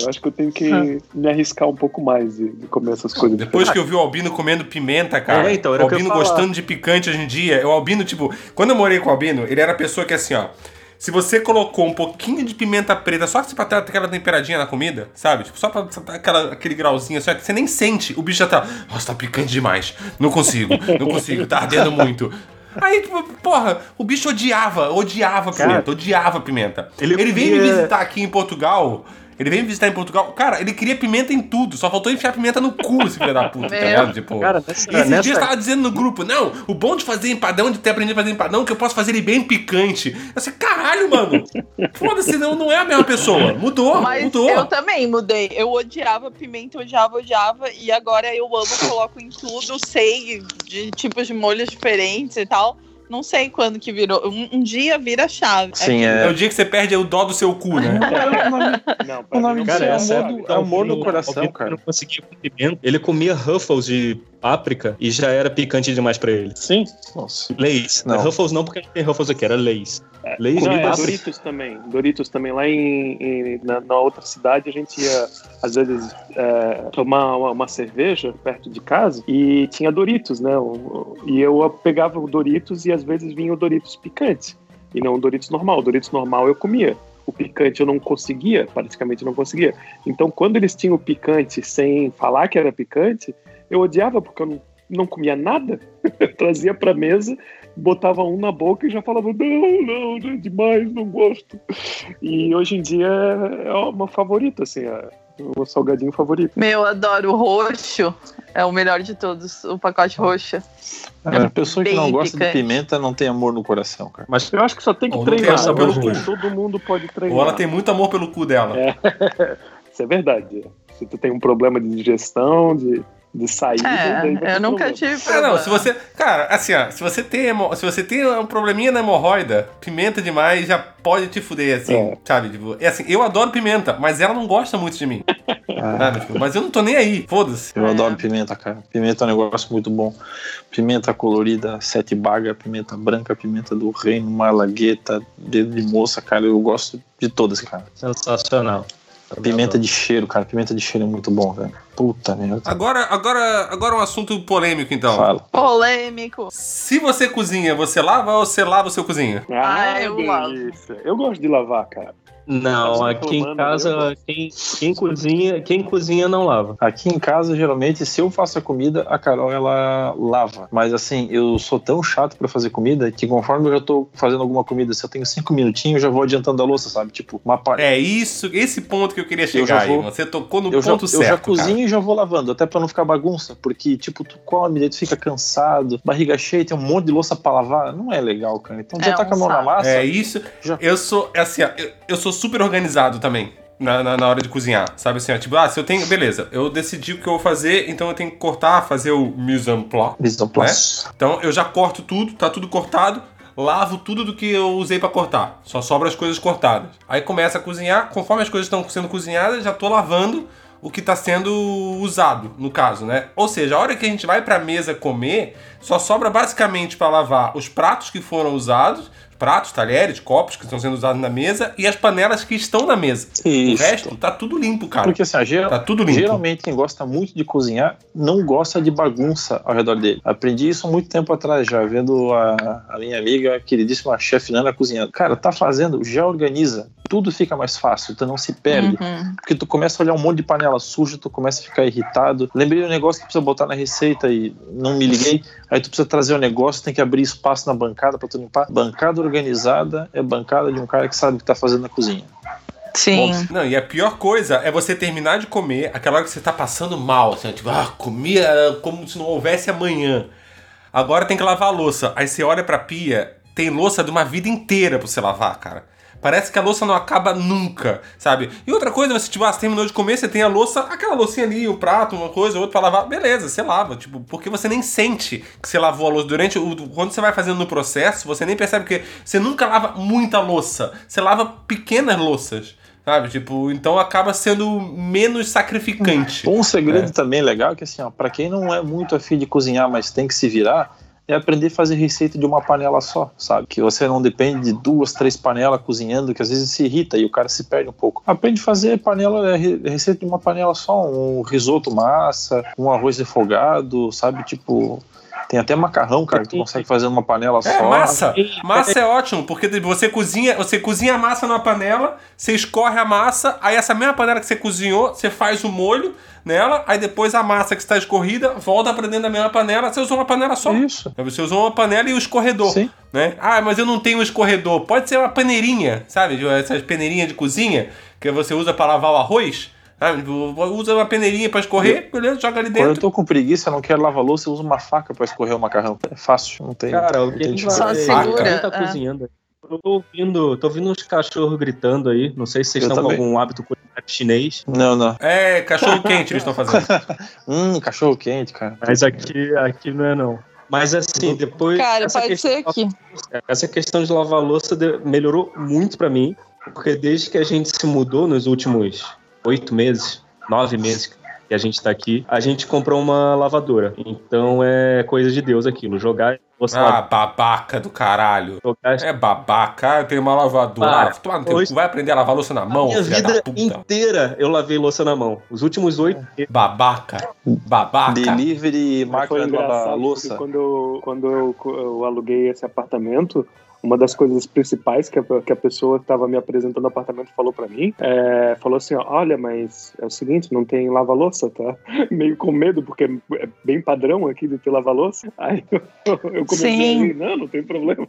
Eu acho que eu tenho que me arriscar um pouco mais de, de comer essas coisas. Depois que eu vi o Albino comendo pimenta, cara, É, então, o era o que eu Albino gostando de picante hoje em dia, o Albino, tipo, quando eu morei com o Albino, ele era a pessoa que assim, ó. Se você colocou um pouquinho de pimenta preta, só pra dar aquela temperadinha na comida, sabe? Tipo, só pra dar aquela, aquele grauzinho assim, ó, que você nem sente, o bicho já tá. Nossa, tá picante demais. Não consigo, não consigo, tá ardendo muito. Aí, tipo, porra, o bicho odiava, odiava Cara, pimenta, odiava pimenta. Ele, ele veio me visitar aqui em Portugal. Ele veio me visitar em Portugal. Cara, ele queria pimenta em tudo. Só faltou enfiar pimenta no cu, esse filho da puta, tá Meu. ligado? Tipo, Cara, nessa- e esses nessa- dias tava dizendo no grupo, não, o bom de fazer empadão, de ter aprendido a fazer empadão, é que eu posso fazer ele bem picante. Eu assim, caralho, mano. Foda-se, não, não é a mesma pessoa. Mudou, Mas mudou. eu também mudei. Eu odiava pimenta, odiava, odiava. E agora eu amo, coloco em tudo, sei de tipos de molhos diferentes e tal. Não sei quando que virou. Um, um dia vira chave. Sim, É é. o dia que você perde o dó do seu cu, né? Não, O nome pra mim, disso é amor, do- é amor no coração, Ele cara. não conseguia com pimenta. Ele comia Ruffles de páprica e já era picante demais pra ele. Sim. Nossa. Lays. Não. Ruffles não, porque não tem Ruffles aqui, era Lays. Lays Não, de é. Doritos também. Doritos também. Lá em, em- na, na outra cidade a gente ia, às vezes, é, tomar uma, uma cerveja perto de casa e tinha Doritos, né? E eu pegava o Doritos e às vezes vinha o Doritos picante. E não o Doritos normal. O Doritos normal eu comia. O picante eu não conseguia, praticamente não conseguia. Então, quando eles tinham o picante sem falar que era picante, eu odiava porque eu não, não comia nada. Eu trazia pra mesa botava um na boca e já falava, não, não, já é demais, não gosto. E hoje em dia é uma favorita, assim, é o meu salgadinho favorito. Meu, adoro o roxo. É o melhor de todos, o pacote roxo. Cara, a pessoa que não gosta de picante. pimenta não tem amor no coração, cara. Mas Eu acho que só tem que Ou tem treinar, essa eu pelo cu. todo mundo pode treinar. Ou ela tem muito amor pelo cu dela. É. Isso é verdade. Se tu tem um problema de digestão, de, de vai É, eu nunca problema. tive Ah, problema. não, se você. Cara, assim, ó, se você tem, hemo- se você tem um probleminha na hemorroida, pimenta demais já pode te fuder, assim, É. sabe? Tipo, é assim, eu adoro pimenta, mas ela não gosta muito de mim. sabe? Tipo, mas eu não tô nem aí, foda-se. Eu É. adoro pimenta, cara. Pimenta é um negócio muito bom. Pimenta colorida, sete baga, pimenta branca, pimenta do reino, malagueta, dedo de moça, cara. Eu gosto de todas, cara. sensacional. Pimenta de cheiro, cara. Pimenta de cheiro é muito bom, velho. Puta merda. Agora, agora, agora um assunto polêmico, então. Fala. Polêmico. Se você cozinha, você lava ou você lava o seu cozinho? Ah, Ah, eu lavo. Eu gosto de lavar, cara. Não, Tá aqui em casa, quem, quem cozinha, quem cozinha não lava. Aqui em casa, geralmente, se eu faço a comida, a Carol ela lava. Mas assim, eu sou tão chato pra fazer comida que conforme eu já tô fazendo alguma comida, se eu tenho cinco minutinhos, eu já vou adiantando a louça, sabe? Tipo, uma parte. É isso, esse ponto que eu queria chegar já aí. vou- Você tocou no Eu já, ponto eu certo. já cara. cozinho e já vou lavando, até pra não ficar bagunça, porque, tipo, tu come, daí tu fica cansado, barriga cheia, tem um monte de louça pra lavar, não é legal, cara. Então já É tá com a um mão na massa. É isso. Já. Eu sou, assim, ó, eu, eu sou super organizado também. Na, na, na hora de cozinhar, sabe assim, ó, tipo, ah, se eu tenho, beleza, eu decidi o que eu vou fazer, então eu tenho que cortar, fazer o mise en place, Mise en place. Então eu já corto tudo, tá tudo cortado, lavo tudo do que eu usei pra cortar. Só sobra as coisas cortadas. Aí começa a cozinhar, conforme as coisas estão sendo cozinhadas, já tô lavando o que tá sendo usado, no caso, né? Ou seja, a hora que a gente vai pra mesa comer, só sobra basicamente pra lavar os pratos que foram usados, pratos, talheres, copos que estão sendo usados na mesa e as panelas que estão na mesa. O Isso. resto tá tudo limpo, cara. Porque assim, geral, Tá tudo limpo. geralmente quem gosta muito de cozinhar não gosta de bagunça ao redor dele. Aprendi isso há muito tempo atrás, já vendo a, a minha amiga, a queridíssima chefe Nana cozinhando. Cara, tá fazendo, já organiza. Tudo fica mais fácil, tu não se perde. Uhum. Porque tu começa a olhar um monte de panela suja, tu começa a ficar irritado. Lembrei um negócio que precisa botar na receita e não me liguei. Aí tu precisa trazer o negócio, tem que abrir espaço na bancada pra tu limpar. Bancada organizada é bancada de um cara que sabe o que tá fazendo na cozinha. Sim. Não, e a pior coisa é você terminar de comer, aquela hora que você tá passando mal, assim, tipo, ah, comia como se não houvesse amanhã. Agora tem que lavar a louça. Aí você olha pra pia, tem louça de uma vida inteira pra você lavar, cara. Parece que a louça não acaba nunca, sabe? E outra coisa, você, tipo, ah, você terminou de comer, você tem a louça, aquela loucinha ali, o prato, uma coisa, outra pra lavar, beleza, você lava, tipo, porque você nem sente que você lavou a louça. Durante o. Quando você vai fazendo no processo, você nem percebe que você nunca lava muita louça, você lava pequenas louças. Sabe, tipo, então acaba sendo menos sacrificante. Um segredo É. também legal é que assim, ó, para quem não é muito afim de cozinhar, mas tem que se virar, é aprender a fazer receita de uma panela só, sabe? Que você não depende de duas, três panelas cozinhando, que às vezes se irrita e o cara se perde um pouco. Aprende a fazer panela, re- receita de uma panela só, um risoto massa, um arroz refogado, sabe? Tipo, Tem até macarrão, cara, que tu consegue fazer numa panela É, só. massa. Massa é ótimo, porque você cozinha, você cozinha a massa numa panela, você escorre a massa, aí essa mesma panela que você cozinhou, você faz o molho nela, aí depois a massa que está escorrida volta pra dentro da mesma panela, você usou uma panela só. Isso. Você usou uma panela e o escorredor. Sim. Né? Ah, mas eu não tenho um escorredor. Pode ser uma paneirinha, sabe? Essas peneirinhas de cozinha que você usa pra lavar o arroz. Sabe? Usa uma peneirinha pra escorrer, beleza, joga ali Quando eu dentro. tô com preguiça, não quero lavar louça, eu uso uma faca pra escorrer o macarrão. É fácil, não tem. Cara, não tem vai. dificuldade. Só segura, Alguém tá é. cozinhando. Eu tô ouvindo, tô ouvindo uns cachorros gritando aí. Não sei se vocês Eu estão com também. algum hábito culinário chinês. Não, não. É, cachorro quente eles estão fazendo. Hum, cachorro quente, cara. Mas aqui, aqui não é não. Mas assim, depois. Cara, essa pode questão- ser aqui. Essa questão de lavar louça melhorou muito pra mim, porque desde que a gente se mudou nos últimos oito meses, nove meses que a gente tá aqui, a gente comprou uma lavadora. Então é coisa de Deus aquilo. Jogar louça Ah, lá, babaca do caralho. jogar É babaca, ah, eu tenho uma lavadora. Para. Ah, teu Hoje- vai aprender a lavar louça na mão, a minha filha da vida puta. inteira eu lavei louça na mão. Os últimos oito. Babaca. Babaca. Delivery, máquina de lavar louça. quando, eu, quando eu, eu aluguei esse apartamento, uma das coisas principais que a, que a pessoa que estava me apresentando o apartamento falou pra mim, é, falou assim, ó, olha, mas é o seguinte, não tem lava-louça, tá? Meio com medo, porque é bem padrão aqui de ter lava-louça. Aí eu, eu comecei Sim. a rir, não, não tem problema.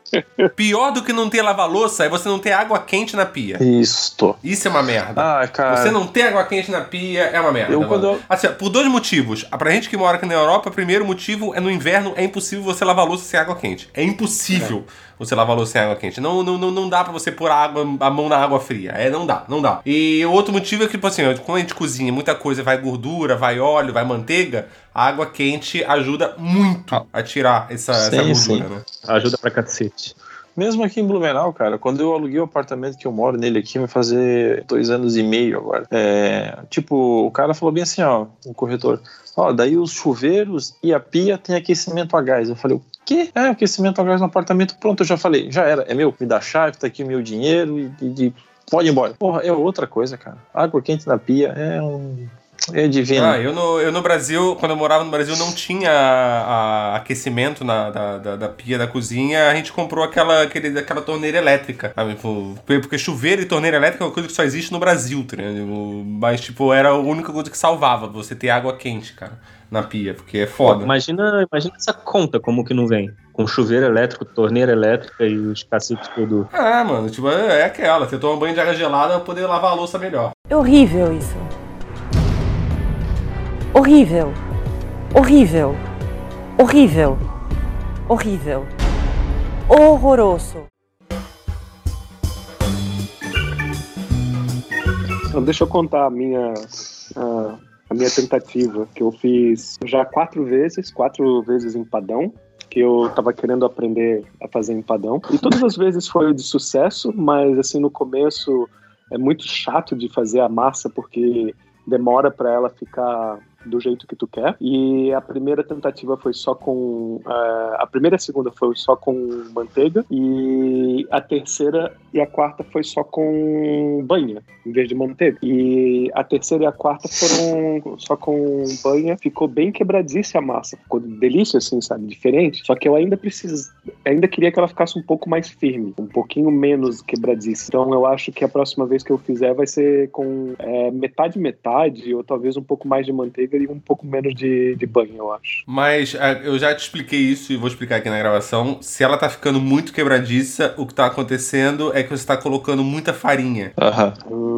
Pior do que não ter lava-louça é você não ter água quente na pia. Isto. Isso é uma merda. Ah, cara. Você não ter água quente na pia é uma merda. Eu, quando eu- Assim, ó, por dois motivos. Pra gente que mora aqui na Europa, o primeiro motivo é no inverno é impossível você lavar louça sem água quente. É impossível você lavar louça sem água quente. Não, não, não, não dá pra você pôr a, água, a mão na água fria. É, não dá, não dá. E o outro motivo é que, tipo assim, quando a gente cozinha muita coisa, vai gordura, vai óleo, vai manteiga, a água quente ajuda muito a tirar essa, essa Sim, gordura, sim. né? Ajuda pra cacete. Mesmo aqui em Blumenau, cara, quando eu aluguei o apartamento que eu moro nele aqui, vai fazer dois anos e meio agora. É, tipo, o cara falou bem assim, ó, o corretor, ó, daí os chuveiros e a pia tem aquecimento a gás. Eu falei, o quê? É, aquecimento a gás no apartamento, pronto, eu já falei, já era, é meu, me dá chave, tá aqui o meu dinheiro e, e- e pode ir embora. Porra, é outra coisa, cara. Água quente na pia é um... é divino. Ah, eu no, eu no Brasil, quando eu morava no Brasil, não tinha a- aquecimento na, da, da, da pia da cozinha. A gente comprou aquela, aquele, aquela torneira elétrica. sabe? Tipo, Porque chuveiro e torneira elétrica é uma coisa que só existe no Brasil, tá? Mas, tipo, era a única coisa que salvava você ter água quente, cara, na pia, porque é foda. Imagina, imagina essa conta como que não vem. Com chuveiro elétrico, torneira elétrica e os cacetes tudo. É, mano, tipo, é, é aquela. Você toma banho de água gelada pra poder lavar a louça melhor. É horrível isso. Horrível. Horrível. Horrível. Horrível. Horroroso. Então, deixa eu contar a minha, a, a minha tentativa, que eu fiz já quatro vezes, quatro vezes empadão, que eu tava querendo aprender a fazer empadão. E todas as vezes foi de sucesso, mas assim, no começo é muito chato de fazer a massa, porque demora para ela ficar do jeito que tu quer. E a primeira tentativa foi só com. eh, a primeira e a segunda foi só com manteiga. E a terceira e a quarta foi só com banha, em vez de manteiga. E a terceira e a quarta foram só com banha. Ficou bem quebradiça a massa. Ficou delícia, assim, sabe? Diferente. Só que eu ainda preciso. Ainda queria que ela ficasse um pouco mais firme, um pouquinho menos quebradiça. Então eu acho que a próxima vez que eu fizer vai ser com eh, metade metade, ou talvez um pouco mais de manteiga e um pouco menos de, de banho, eu acho. Mas é, eu já te expliquei isso e vou explicar aqui na gravação. Se ela tá ficando muito quebradiça, o que tá acontecendo é que você tá colocando muita farinha Aham.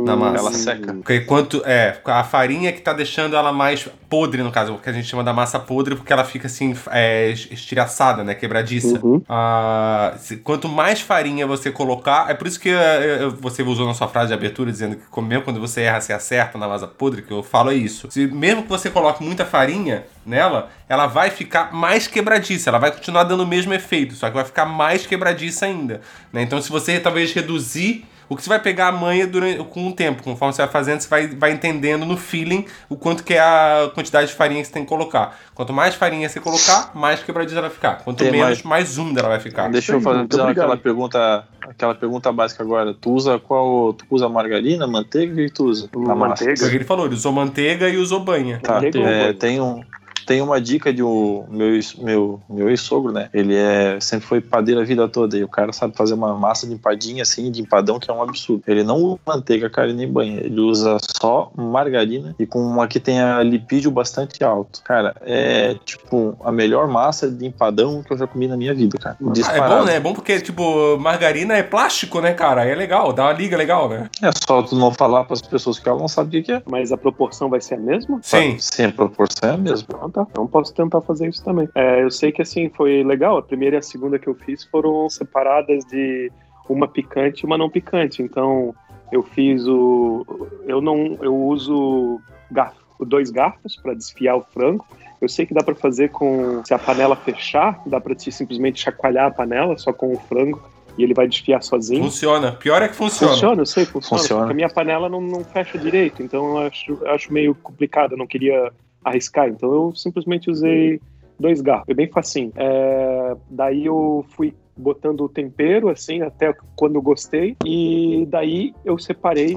na massa. Ela seca. Porque quanto é, a farinha que tá deixando ela mais podre, no caso, o que a gente chama da massa podre, porque ela fica assim, é, estilhaçada, né? Quebradiça. Uhum. Ah, se- quanto mais farinha você colocar, é por isso que é, é, você usou na sua frase de abertura dizendo que mesmo quando você erra, você acerta na massa podre, que eu falo é isso. Se, mesmo que você coloque muita farinha nela, ela vai ficar mais quebradiça, ela vai continuar dando o mesmo efeito, só que vai ficar mais quebradiça ainda. né? Então, se você talvez reduzir o que você vai pegar a manha durante, com o tempo, conforme você vai fazendo, você vai, vai entendendo no feeling o quanto que é a quantidade de farinha que você tem que colocar. Quanto mais farinha você colocar, mais quebradiça ela vai ficar. Quanto Tem menos, mais- mais úmida ela vai ficar. Deixa eu fazer obrigado. aquela pergunta, aquela pergunta básica agora. Tu usa qual? Tu usa margarina, manteiga? Que tu usa? Na massa. Manteiga. Que ele falou, ele usou manteiga e usou banha. Tá, é, tem um Tem uma dica de um meu, meu, meu ex-sogro, né? Ele é, sempre foi padeiro a vida toda. E o cara sabe fazer uma massa de empadinha assim, de empadão, que é um absurdo. Ele não usa manteiga, cara, nem banha. Ele usa só margarina e com uma que tenha lipídio bastante alto. Cara, é tipo a melhor massa de empadão que eu já comi na minha vida, cara. Ah, é Disparado. bom, né? É bom porque, tipo, margarina é plástico, né, cara? Aí é legal, dá uma liga legal, né? É só tu não falar pras pessoas que ela não sabe o que que é. Mas a proporção vai ser a mesma? Sim. Sim, a proporção é a mesma. Então tá, então posso tentar fazer isso também. É, eu sei que assim foi legal. A primeira e a segunda que eu fiz foram separadas de uma picante e uma não picante. Então eu fiz o, eu não, eu uso garfo, dois garfos para desfiar o frango. Eu sei que dá para fazer com se a panela fechar, dá para simplesmente chacoalhar a panela só com o frango e ele vai desfiar sozinho. Funciona. Pior é que funciona. Funciona, eu sei, funciona. Funciona. Porque a minha panela não, não fecha direito, então eu acho, eu acho meio complicado, eu não queria arriscar. Então eu simplesmente usei dois garfos, foi bem facinho. É, daí eu fui botando o tempero, assim, até quando eu gostei, e daí eu separei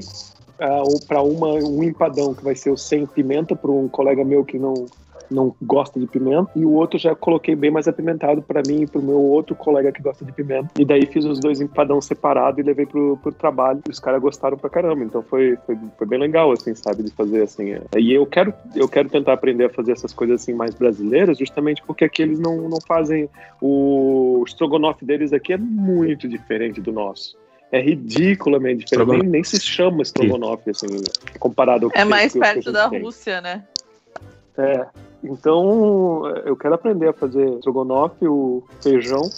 para uma um empadão que vai ser o sem pimenta para um colega meu que não não gosta de pimenta e o outro já coloquei bem mais apimentado para mim e pro meu outro colega que gosta de pimenta e daí fiz os dois empadão separado e levei pro, pro trabalho e os caras gostaram pra caramba então foi, foi, foi bem legal assim sabe de fazer assim é. e eu quero eu quero tentar aprender a fazer essas coisas assim mais brasileiras justamente porque aqui eles não, não fazem o estrogonofe deles aqui é muito diferente do nosso é ridiculamente diferente. Nem, nem se chama estrogonofe, assim, comparado ao que É mais que- que a perto da tem. Rússia, né? É. Então, eu quero aprender a fazer estrogonofe, o feijão,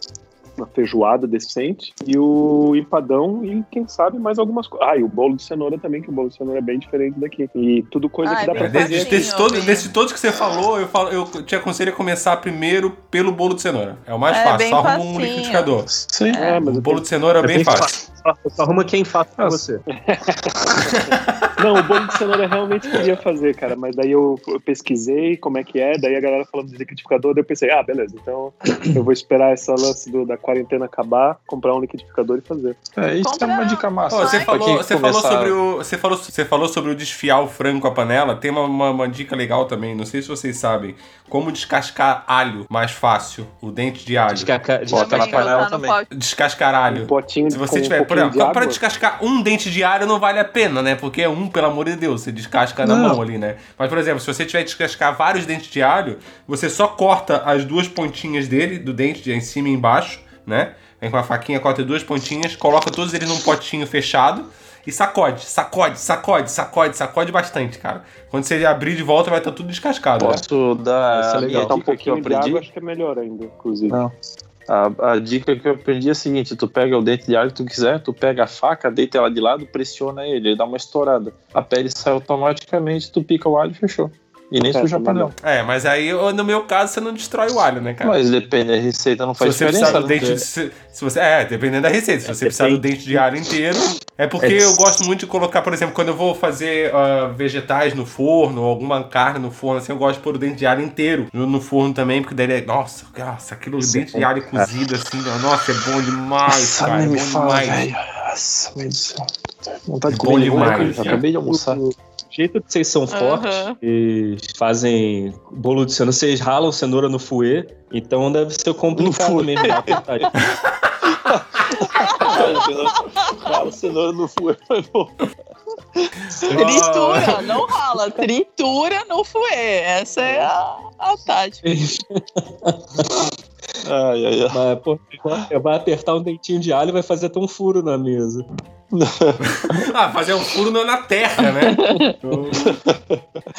uma feijoada decente, e o empadão, e quem sabe mais algumas coisas. Ah, e o bolo de cenoura também, que o bolo de cenoura é bem diferente daqui. E tudo coisa Ah, que é dá pra É, fazer. desse, desse, todo, desse todos que você falou, eu, falo, eu te aconselho a começar primeiro pelo bolo de cenoura. É o mais É, fácil. Só arruma um liquidificador. Sim. É, mas O bolo de cenoura é É bem bem fácil. Só, só arruma quem faz pra você. Não, o bolo de cenoura eu realmente queria fazer, cara, mas daí eu, eu pesquisei como é que é, daí a galera falando de liquidificador, daí eu pensei, ah, beleza, então eu vou esperar essa lance do- da quarentena acabar, comprar um liquidificador e fazer. É, isso é uma dica massa. Você, falou, você, falou sobre o, você, falou, você falou sobre o desfiar o frango com a panela. Tem uma, uma, uma dica legal também. Não sei se vocês sabem. Como descascar alho mais fácil. O dente de alho. Descaca- Bota na panela também. pote. Descascar alho. Um potinho Se você com um tiver, por exemplo, de pra descascar um dente de alho não vale a pena, né? Porque é um, pelo amor de Deus, você descasca na Não. mão ali, né? Mas, por exemplo, se você tiver que descascar vários dentes de alho, você só corta as duas pontinhas dele, do dente, de em cima e embaixo, né? Vem com a faquinha, corta duas pontinhas, coloca todos eles num potinho fechado e sacode, sacode, sacode, sacode, sacode bastante, cara. Quando você abrir de volta, vai estar tudo descascado. né? Posso dar Isso é a minha legal. Botar um dica que eu pouquinho de aprendi? água acho que é melhor ainda, inclusive. Não. A, a dica que eu aprendi é a seguinte: tu pega o dente de alho que tu quiser, tu pega a faca, deita ela de lado, pressiona ele, ele dá uma estourada. A pele sai automaticamente, tu pica o alho e fechou. E nem É, suja panela. É, mas aí, no meu caso, você não destrói o alho, né, cara? Mas depende, a receita não Se faz você diferença. precisar do né? dente. Se, se você, é, dependendo da receita. Se você precisar do dente de alho inteiro. É porque É. eu gosto muito de colocar, por exemplo, quando eu vou fazer ah, vegetais no forno, ou alguma carne no forno, assim, eu gosto de pôr o dente de alho inteiro no, no forno também, porque daí é. Nossa, nossa, aquilo dente de alho cozido assim, nossa, é bom demais, Nossa, cara. É bom fala, demais. velho. Nossa, meu Deus do céu. Vontade de Bom comer demais. demais. Eu acabei de almoçar. Jeito Vocês são fortes e fazem bolo de cenoura. Vocês ralam cenoura no fouet, então deve ser complicado mesmo. dar apertadinho. Cara, cenoura no fouet foi bom. Tritura, não rala. Tritura no fouet. Essa é a, a tática. Ai, ai, ai. Mas, pô, vai apertar um dentinho de alho e vai fazer até um furo na mesa. Ah, fazer um furo na- na terra, né?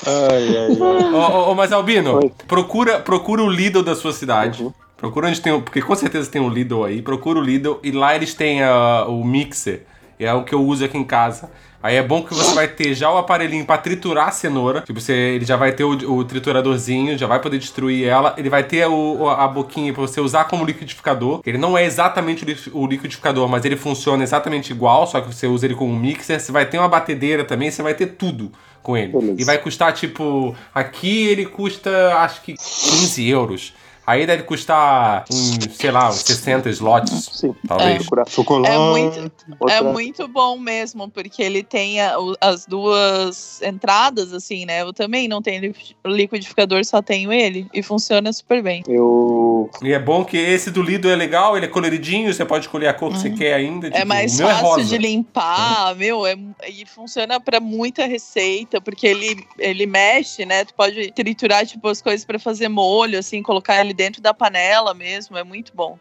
ai, ai, ai. Ô, ô, mas Albino, Oi. procura, procura o Lidl da sua cidade. Uhum. Procura onde tem o. Porque com certeza tem um Lidl aí. Procura o Lidl e lá eles têm ah, o mixer. É o que eu uso aqui em casa. Aí é bom que você vai ter já o aparelhinho pra triturar a cenoura. Tipo, você, ele já vai ter o, o trituradorzinho, já vai poder destruir ela. Ele vai ter o, a boquinha pra você usar como liquidificador. Ele não é exatamente o liquidificador, mas ele funciona exatamente igual, só que você usa ele como mixer. Você vai ter uma batedeira também, você vai ter tudo com ele. Beleza. E vai custar, tipo, aqui ele custa acho que 15 euros. Aí deve custar, uns, sei lá, uns 60 slots. Sim. Talvez. Procurar. Chocolate. É muito, Outra- é muito bom mesmo, porque ele tem a- as duas entradas, assim, né? Eu também não tenho li- liquidificador, só tenho ele. E funciona super bem. Eu. E é bom que esse do Lido é legal, ele é coloridinho, você pode escolher a cor que você quer ainda. é tipo, mais o meu fácil é de limpar, meu, é, e funciona pra muita receita, porque ele, ele mexe, né? Tu pode triturar, tipo, as coisas pra fazer molho, assim, colocar ele dentro da panela mesmo, é muito bom.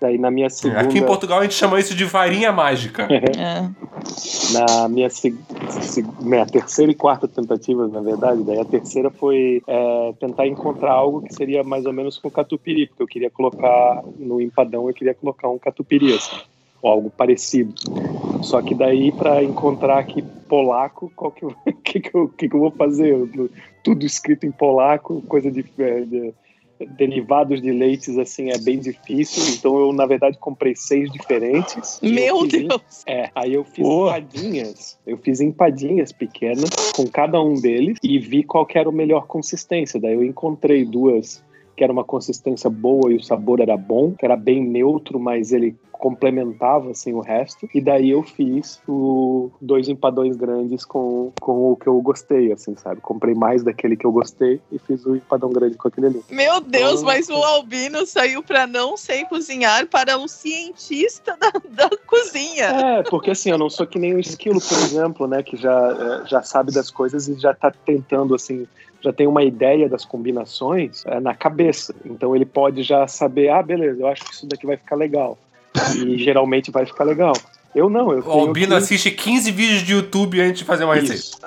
Daí na minha segunda. Aqui em Portugal a gente chama isso de varinha mágica. É. Na minha, se- se- minha terceira e quarta tentativa, na verdade, daí a terceira foi é, tentar encontrar algo que seria mais ou menos com catupiry, porque eu queria colocar no empadão, eu queria colocar um catupiry, assim, ou algo parecido. Só que daí, para encontrar aqui polaco, qual que, eu- que, que, eu, que, que eu vou fazer? Tudo escrito em polaco, coisa de, é, de- derivados de leites assim é bem difícil então eu na verdade comprei seis diferentes eu Meu fiz em- Deus! é, aí eu fiz Boa. empadinhas. Eu fiz empadinhas pequenas com cada um deles e vi qual que era a melhor consistência. Daí eu encontrei duas que era uma consistência boa e o sabor era bom, que era bem neutro, mas ele complementava assim o resto. E daí eu fiz o dois empadões grandes com, com o que eu gostei, assim, sabe? Comprei mais daquele que eu gostei e fiz o empadão grande com aquele ali. Meu Deus, Oh. mas o Albino saiu pra não sei cozinhar para um cientista da, da cozinha. É, porque assim, eu não sou que nem o esquilo, por exemplo, né? Que já, é, já sabe das coisas e já tá tentando, assim, já tem uma ideia das combinações é, na cabeça. Então ele pode já saber, ah, beleza, eu acho que isso daqui vai ficar legal. E geralmente vai ficar legal. Eu não, eu O Albino que- assiste 15 vídeos de YouTube antes de fazer uma receita. Isso.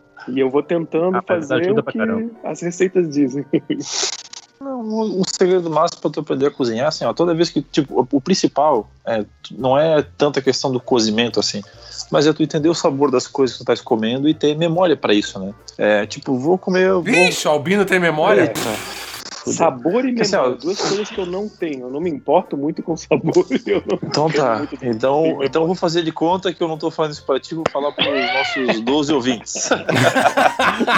E eu vou tentando Rapaz, fazer o que as receitas dizem. Um, um segredo máximo pra tu aprender a cozinhar, assim, ó, toda vez que, tipo, o, o principal é, não é tanta questão do cozimento, assim, mas é tu entender o sabor das coisas que tu tá comendo e ter memória pra isso, né? É, tipo, vou comer, vou... Vixe, o Albino tem memória? É. Fudeu. Sabor e Assim, memória, duas coisas que eu não tenho. Eu não me importo muito com sabor. Eu não Então tá. Então, então eu vou fazer de conta que eu não tô falando isso pra ti, vou falar pros nossos 12 ouvintes.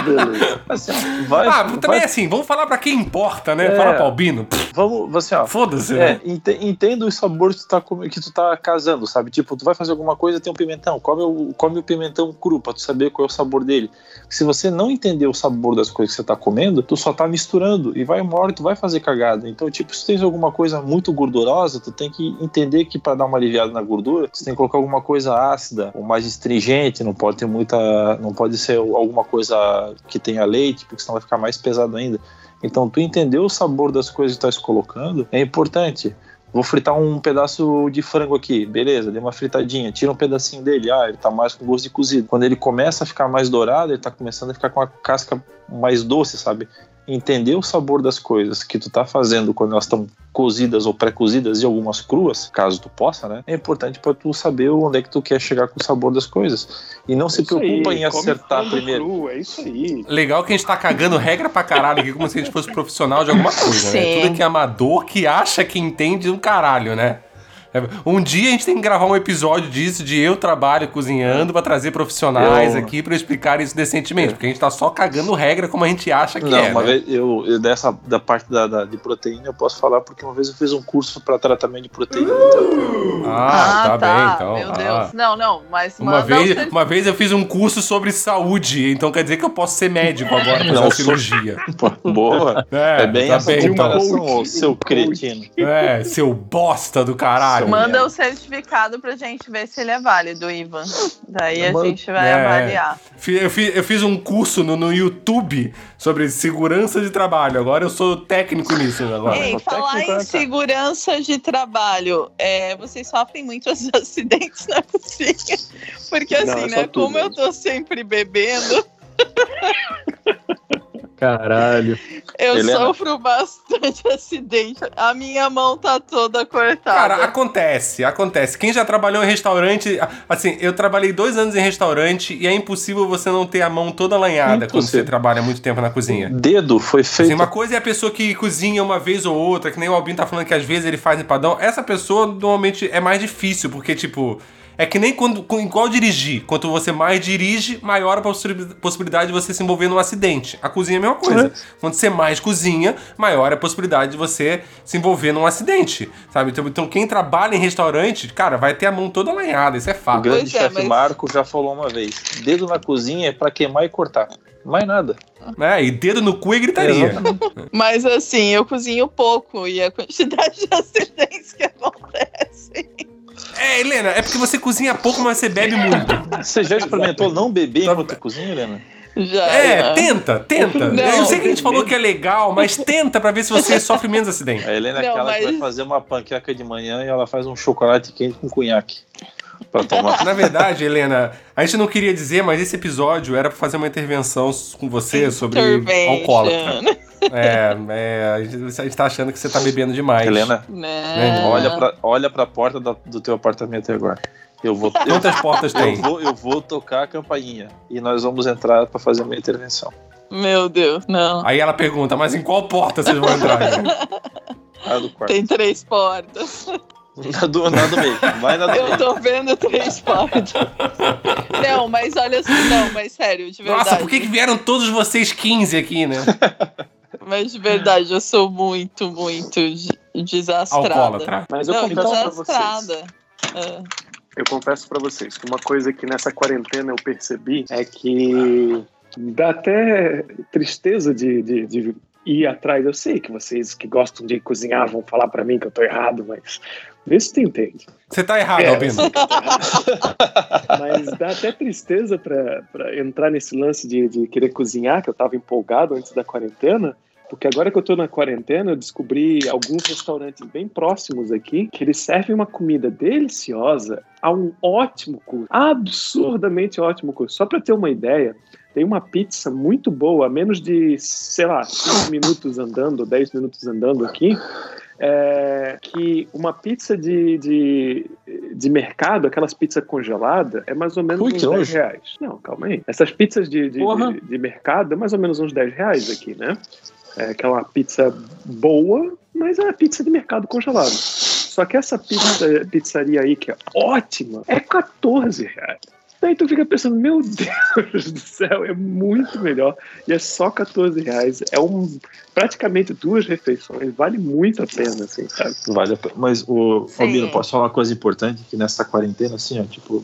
Beleza. Assim, vai, Ah, também vai- é assim, vamos falar pra quem importa, né? É. Fala pro Albino. Vamos, assim, ó. Foda-se, É, né? ente- entenda os sabores que tu, tá, que tu tá casando, sabe? Tipo, tu vai fazer alguma coisa, tem um pimentão, come o, come o pimentão cru pra tu saber qual é o sabor dele. Se você não entender o sabor das coisas que você tá comendo, tu só tá misturando e vai uma hora tu vai fazer cagada. Então, tipo, se tens alguma coisa muito gordurosa, tu tem que entender que para dar uma aliviada na gordura, você tem que colocar alguma coisa ácida ou mais astringente, não pode ter muita, não pode ser alguma coisa que tenha leite, porque senão vai ficar mais pesado ainda. Então, tu entender o sabor das coisas que tu estás colocando é importante. Vou fritar um pedaço de frango aqui, beleza, dei uma fritadinha, tira um pedacinho dele, ah, ele tá mais com gosto de cozido. Quando ele começa a ficar mais dourado, ele tá começando a ficar com a casca mais doce, sabe? Entender o sabor das coisas que tu tá fazendo quando elas estão cozidas ou pré-cozidas e algumas cruas, caso tu possa, né? É importante para tu saber onde é que tu quer chegar com o sabor das coisas. E não se Isso aí, preocupa em acertar primeiro. cru, é isso aí. Legal que a gente tá cagando regra pra caralho aqui, como se a gente fosse profissional de alguma coisa, né? Tudo aqui é amador que acha que entende um caralho, né? É, Um dia a gente tem que gravar um episódio disso, de eu trabalho cozinhando, pra trazer profissionais Eu- aqui pra explicar isso decentemente, porque a gente tá só cagando regra como a gente acha que Não, é. uma né? vez eu, eu dessa da parte da, da- de proteína eu posso falar porque uma vez eu fiz um curso para tratamento de proteína. Então, Ah, tá, bem, então. Meu Ah. Deus. Não, não, mas Uma vez, uma vez eu fiz um curso sobre saúde, então quer dizer que eu posso ser médico agora pra fazer Não, cirurgia. pô, boa. É, É, bem tá essa bem, então. comparação, seu cretino. É, seu bosta do caralho. Manda o certificado pra gente ver se ele é válido, Ivan. Daí a Manda- gente vai É. avaliar. Eu fiz, eu fiz um curso no, no YouTube sobre segurança de trabalho. Agora eu sou técnico nisso agora. Ei, falar técnico, em né, segurança de trabalho, é, vocês sofrem muitos acidentes na cozinha? Porque Não, assim, é só né? tudo, como eu gente. tô sempre bebendo, Caralho. eu Helena. sofro bastante acidente. A minha mão tá toda cortada. Cara, acontece, acontece. Quem já trabalhou em restaurante, assim, eu trabalhei dois anos em restaurante e é impossível você não ter a mão toda lanhada quando você trabalha muito tempo na cozinha. Dedo foi feito. Assim, uma coisa é a pessoa que cozinha uma vez ou outra, que nem o Albino tá falando que às vezes ele faz empadão. Essa pessoa normalmente é mais difícil, porque, tipo, É que nem quando, com- igual dirigir. Quanto você mais dirige, maior a possi- possibilidade de você se envolver num acidente. A cozinha é a mesma coisa. Quando você mais cozinha, maior a possibilidade de você se envolver num acidente. Sabe? Então, então quem trabalha em restaurante, cara, vai ter a mão toda lanhada, isso é O fato. grande Pois é, chefe mas- Marco já falou uma vez: dedo na cozinha é pra queimar e cortar. Mais nada. Né? E dedo no cu é gritaria. Mas assim, eu cozinho pouco e a quantidade de acidentes que acontecem. É, Helena, é porque você cozinha pouco, mas você bebe muito. Você já experimentou não beber enquanto cozinha, Helena? Já. É, já. tenta, tenta. Não, eu sei que a gente falou que é legal, mas tenta pra ver se você sofre menos acidente. A Helena é aquela que mas- vai fazer uma panqueca de manhã e ela faz um chocolate quente com cunhaque pra tomar. Na verdade, Helena, a gente não queria dizer, mas esse episódio era pra fazer uma intervenção com você sobre alcoólatra. É, é, a gente, a gente tá achando que você tá bebendo demais. Helena, Né? olha pra, olha pra porta da- do teu apartamento agora. Eu vou, eu, Quantas portas eu tem? vou, eu vou tocar a campainha e nós vamos entrar pra fazer uma intervenção. Meu Deus, não. Aí ela pergunta, mas em qual porta vocês vão entrar? A do quarto. Tem três portas. Na do, na do meio. Vai na do Eu meio. tô vendo três portas. Não, mas olha assim, não, mas sério, de verdade. Nossa, por que, que vieram todos vocês 15 aqui, né? Mas de verdade, eu sou muito, muito de- desastrada. Alcoólatra. Mas eu Não, confesso pra vocês. É. Eu confesso pra vocês que uma coisa que nessa quarentena eu percebi é que dá até tristeza de, de, de ir atrás. Eu sei que vocês que gostam de cozinhar vão falar pra mim que eu tô errado, mas vê se tu entende. Você tá errado, É, Albino. Mas dá até tristeza pra, pra entrar nesse lance de, de querer cozinhar, que eu tava empolgado antes da quarentena. Porque agora que eu tô na quarentena, eu descobri alguns restaurantes bem próximos aqui que eles servem uma comida deliciosa a um ótimo custo. Absurdamente ótimo custo. Só pra ter uma ideia, tem uma pizza muito boa, a menos de, sei lá, 5 minutos andando, 10 minutos andando aqui, é, que uma pizza de, de, de mercado, aquelas pizzas congeladas, é mais ou menos Ui, uns que 10 nojo. reais. Não, calma aí. Essas pizzas de, de, de, de mercado é mais ou menos uns 10 reais aqui, né? É aquela pizza boa, mas é pizza de mercado congelado. Só que essa pizza, pizzaria aí, que é ótima, é 14 reais. Daí tu fica pensando, meu Deus do céu, é muito melhor. E é só 14 reais. É um, praticamente duas refeições. Vale muito a pena, assim, sabe? Vale a pena. Mas, o. Albino, posso falar uma coisa importante? Que nessa quarentena, assim, ó, tipo,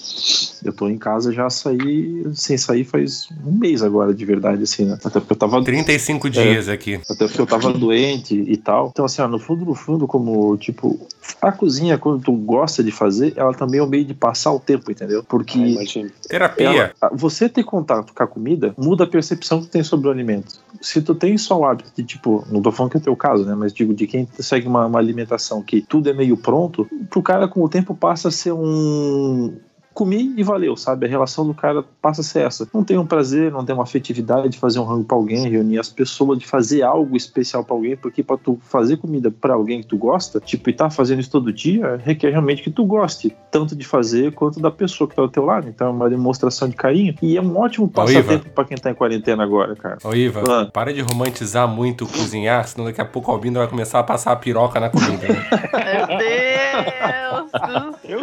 eu tô em casa já saí, sem sair faz um mês agora, de verdade, assim, né? Até porque eu tava 35 dias aqui. Até porque eu tava doente e tal. Então, assim, ó, no fundo, no fundo, como, tipo, a cozinha, quando tu gosta de fazer, ela também é um meio de passar o tempo, entendeu? Porque Ah, Terapia. ela- você ter contato com a comida muda a percepção que tem sobre o alimento. Se tu tem só o hábito de, tipo, não tô falando que é o teu caso, né? Mas digo, de quem segue uma, uma alimentação que tudo é meio pronto, pro cara com o tempo passa a ser um. Comi e valeu, sabe? A relação do cara passa a ser essa. Não tem um prazer, não tem uma afetividade de fazer um rango pra alguém, reunir as pessoas, de fazer algo especial pra alguém, porque pra tu fazer comida pra alguém que tu gosta, tipo, e tá fazendo isso todo dia, requer realmente que tu goste, tanto de fazer quanto da pessoa que tá ao teu lado. Então é uma demonstração de carinho e é um ótimo passatempo pra quem tá em quarentena agora, cara. Ô, Iva, Ah. para de romantizar muito cozinhar, senão daqui a pouco o Albino vai começar a passar a piroca na comida. Né? Meu Deus do céu. eu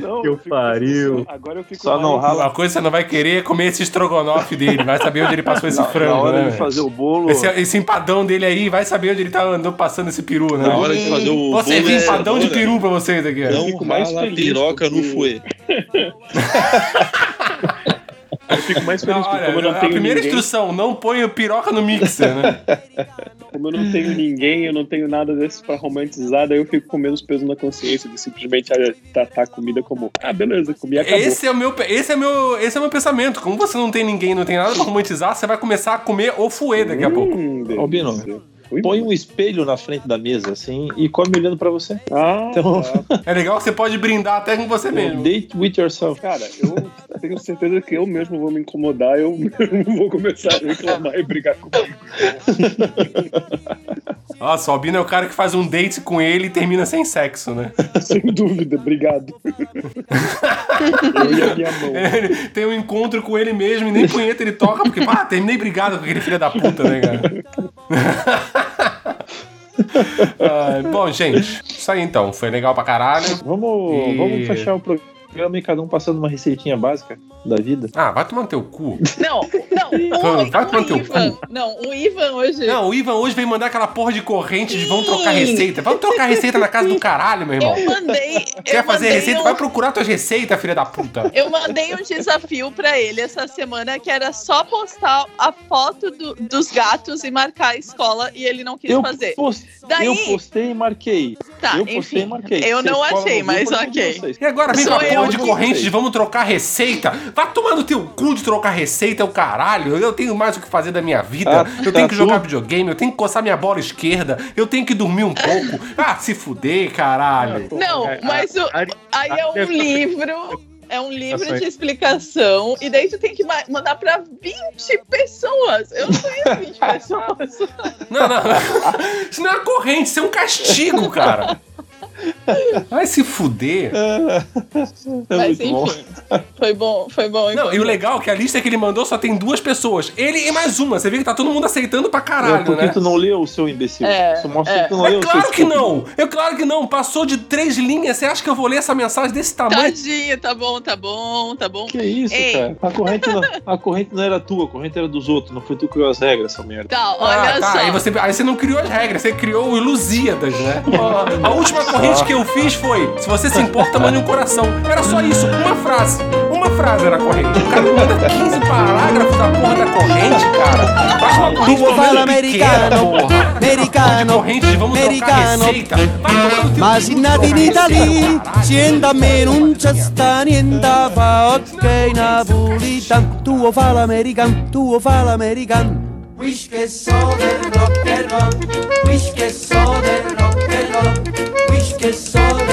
não. que eu fico pariu. Agora eu fico Só não rala Uma coisa que você não vai querer é comer esse estrogonofe dele, vai saber onde ele passou esse na, frango, na hora né? de fazer o bolo. Esse, esse empadão dele aí, vai saber onde ele tá andando passando esse peru, né? Na hora de fazer o Vou bolo. servir é- empadão de peru pra vocês aqui. ó. Não fico mais rala feliz piroca no porque- fuê. Eu fico mais feliz Não, porque como eu não a tenho primeira ninguém, instrução, não ponha piroca no mixer, né? como eu não tenho ninguém, eu não tenho nada desses pra romantizar, daí eu fico com menos peso na consciência de simplesmente tratar a comida como, ah, beleza, comi acabou. Esse é o meu, esse é meu, esse é o meu pensamento. Como você não tem ninguém, não tem nada pra romantizar, você vai começar a comer o fuê daqui a pouco. Hum. Albino, Ui, Põe um espelho na frente da mesa, assim, e come olhando pra você. Ah, Então- tá. É legal que você pode brindar até com você mesmo. Date with yourself. Cara, eu tenho certeza que eu mesmo vou me incomodar, eu mesmo vou começar a reclamar e brigar comigo. Nossa, o Albino é o cara que faz um date com ele e termina sem sexo, né? Sem dúvida, obrigado. eu e a minha mão. Ele tem um encontro com ele mesmo e nem punheta ele toca, porque, pá, terminei brigado com aquele filho da puta, né, cara? Ah, bom, gente, isso aí então. Foi legal pra caralho. Vamos, E- vamos fechar o programa programa e cada um passando uma receitinha básica da vida. Ah, vai tomar no teu cu. Não, não, Vai o, tomar o teu Ivan. cu. Não, o Ivan hoje. Não, o Ivan hoje veio mandar aquela porra de corrente de vamos trocar receita. Vamos trocar receita na casa do caralho, meu irmão. Eu mandei. Quer eu fazer mandei receita? um- Vai procurar tuas receitas, filha da puta. Eu mandei um desafio pra ele essa semana que era só postar a foto do- dos gatos e marcar a escola e ele não quis Eu, fazer. post- Daí- eu postei e marquei. Tá, eu postei enfim, e marquei. eu não achei, mas ok. E agora vem com a porra de corrente de vamos trocar receita. Vai tomar no teu cu de trocar receita, é o caralho. Eu tenho mais o que fazer da minha vida. Ah, eu tenho tá que jogar tu? videogame, eu tenho que coçar minha bola esquerda, eu tenho que dormir um pouco. Ah, se fuder, caralho. Não, mas o- aí é um livro. É um livro Ações. de explicação, e daí tu tem que ma- mandar pra 20 pessoas. Eu não conheço 20 pessoas. Não, não. Isso não é uma corrente, isso é um castigo, cara. Vai se fuder. É Mas muito bom. enfim, foi bom, foi bom. Não, e o legal é que a lista que ele mandou só tem duas pessoas. Ele e mais uma. Você vê que tá todo mundo aceitando pra É caralho, porque né? tu não leu o seu imbecil. É, Isso mostra é. que tu não É leu o seu claro que não! É claro que não! Passou de três linhas. Você acha que eu vou ler essa mensagem desse tamanho? Tadinho, tá bom, tá bom, tá bom. Que isso, Ei. cara? A corrente, não, a corrente não era tua, a corrente era dos outros. Não foi tu que criou as regras, essa merda. Tá, olha ah, tá. só. Aí você, aí você não criou as regras, você criou o Ilusíadas, né? A última corrente que eu fiz foi: se você se importa, mande um coração. Era só isso, uma frase. Uma frase era a corrente. O cara manda 15 parágrafos da porra da corrente, cara. Faz uma corrente pelo fala americano, porra. americano, corrente vamos americano. receita. Vai tomar no teu Ma cu, si nati in trocar Italia, receita, caralho. siendo a me non c'è sta niente fa, ok napolitan, tuo fa l'american, tuo fa l'american. Wish che so del rock and roll, che so del rock and roll, this song.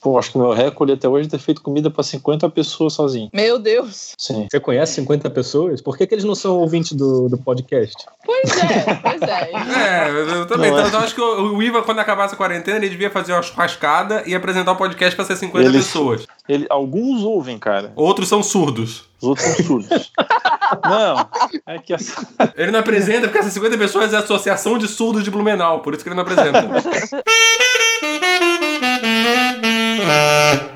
Pô, acho que o meu recorde até hoje é ter feito comida pra 50 pessoas sozinho. Meu Deus. Sim. Você conhece 50 pessoas? Por que, que eles não são ouvintes do, do podcast? Pois é, pois é. É, eu- eu também. Não Então, é. então acho que o o Ivan, quando acabasse a quarentena, ele devia fazer uma churrascada e apresentar o podcast pra ser 50 Eles- pessoas. Ele, alguns ouvem, cara. Outros são surdos. Os outros são surdos. não, é que essa... Ele não apresenta porque essas 50 pessoas é a Associação de Surdos de Blumenau, por isso que ele não apresenta. uh...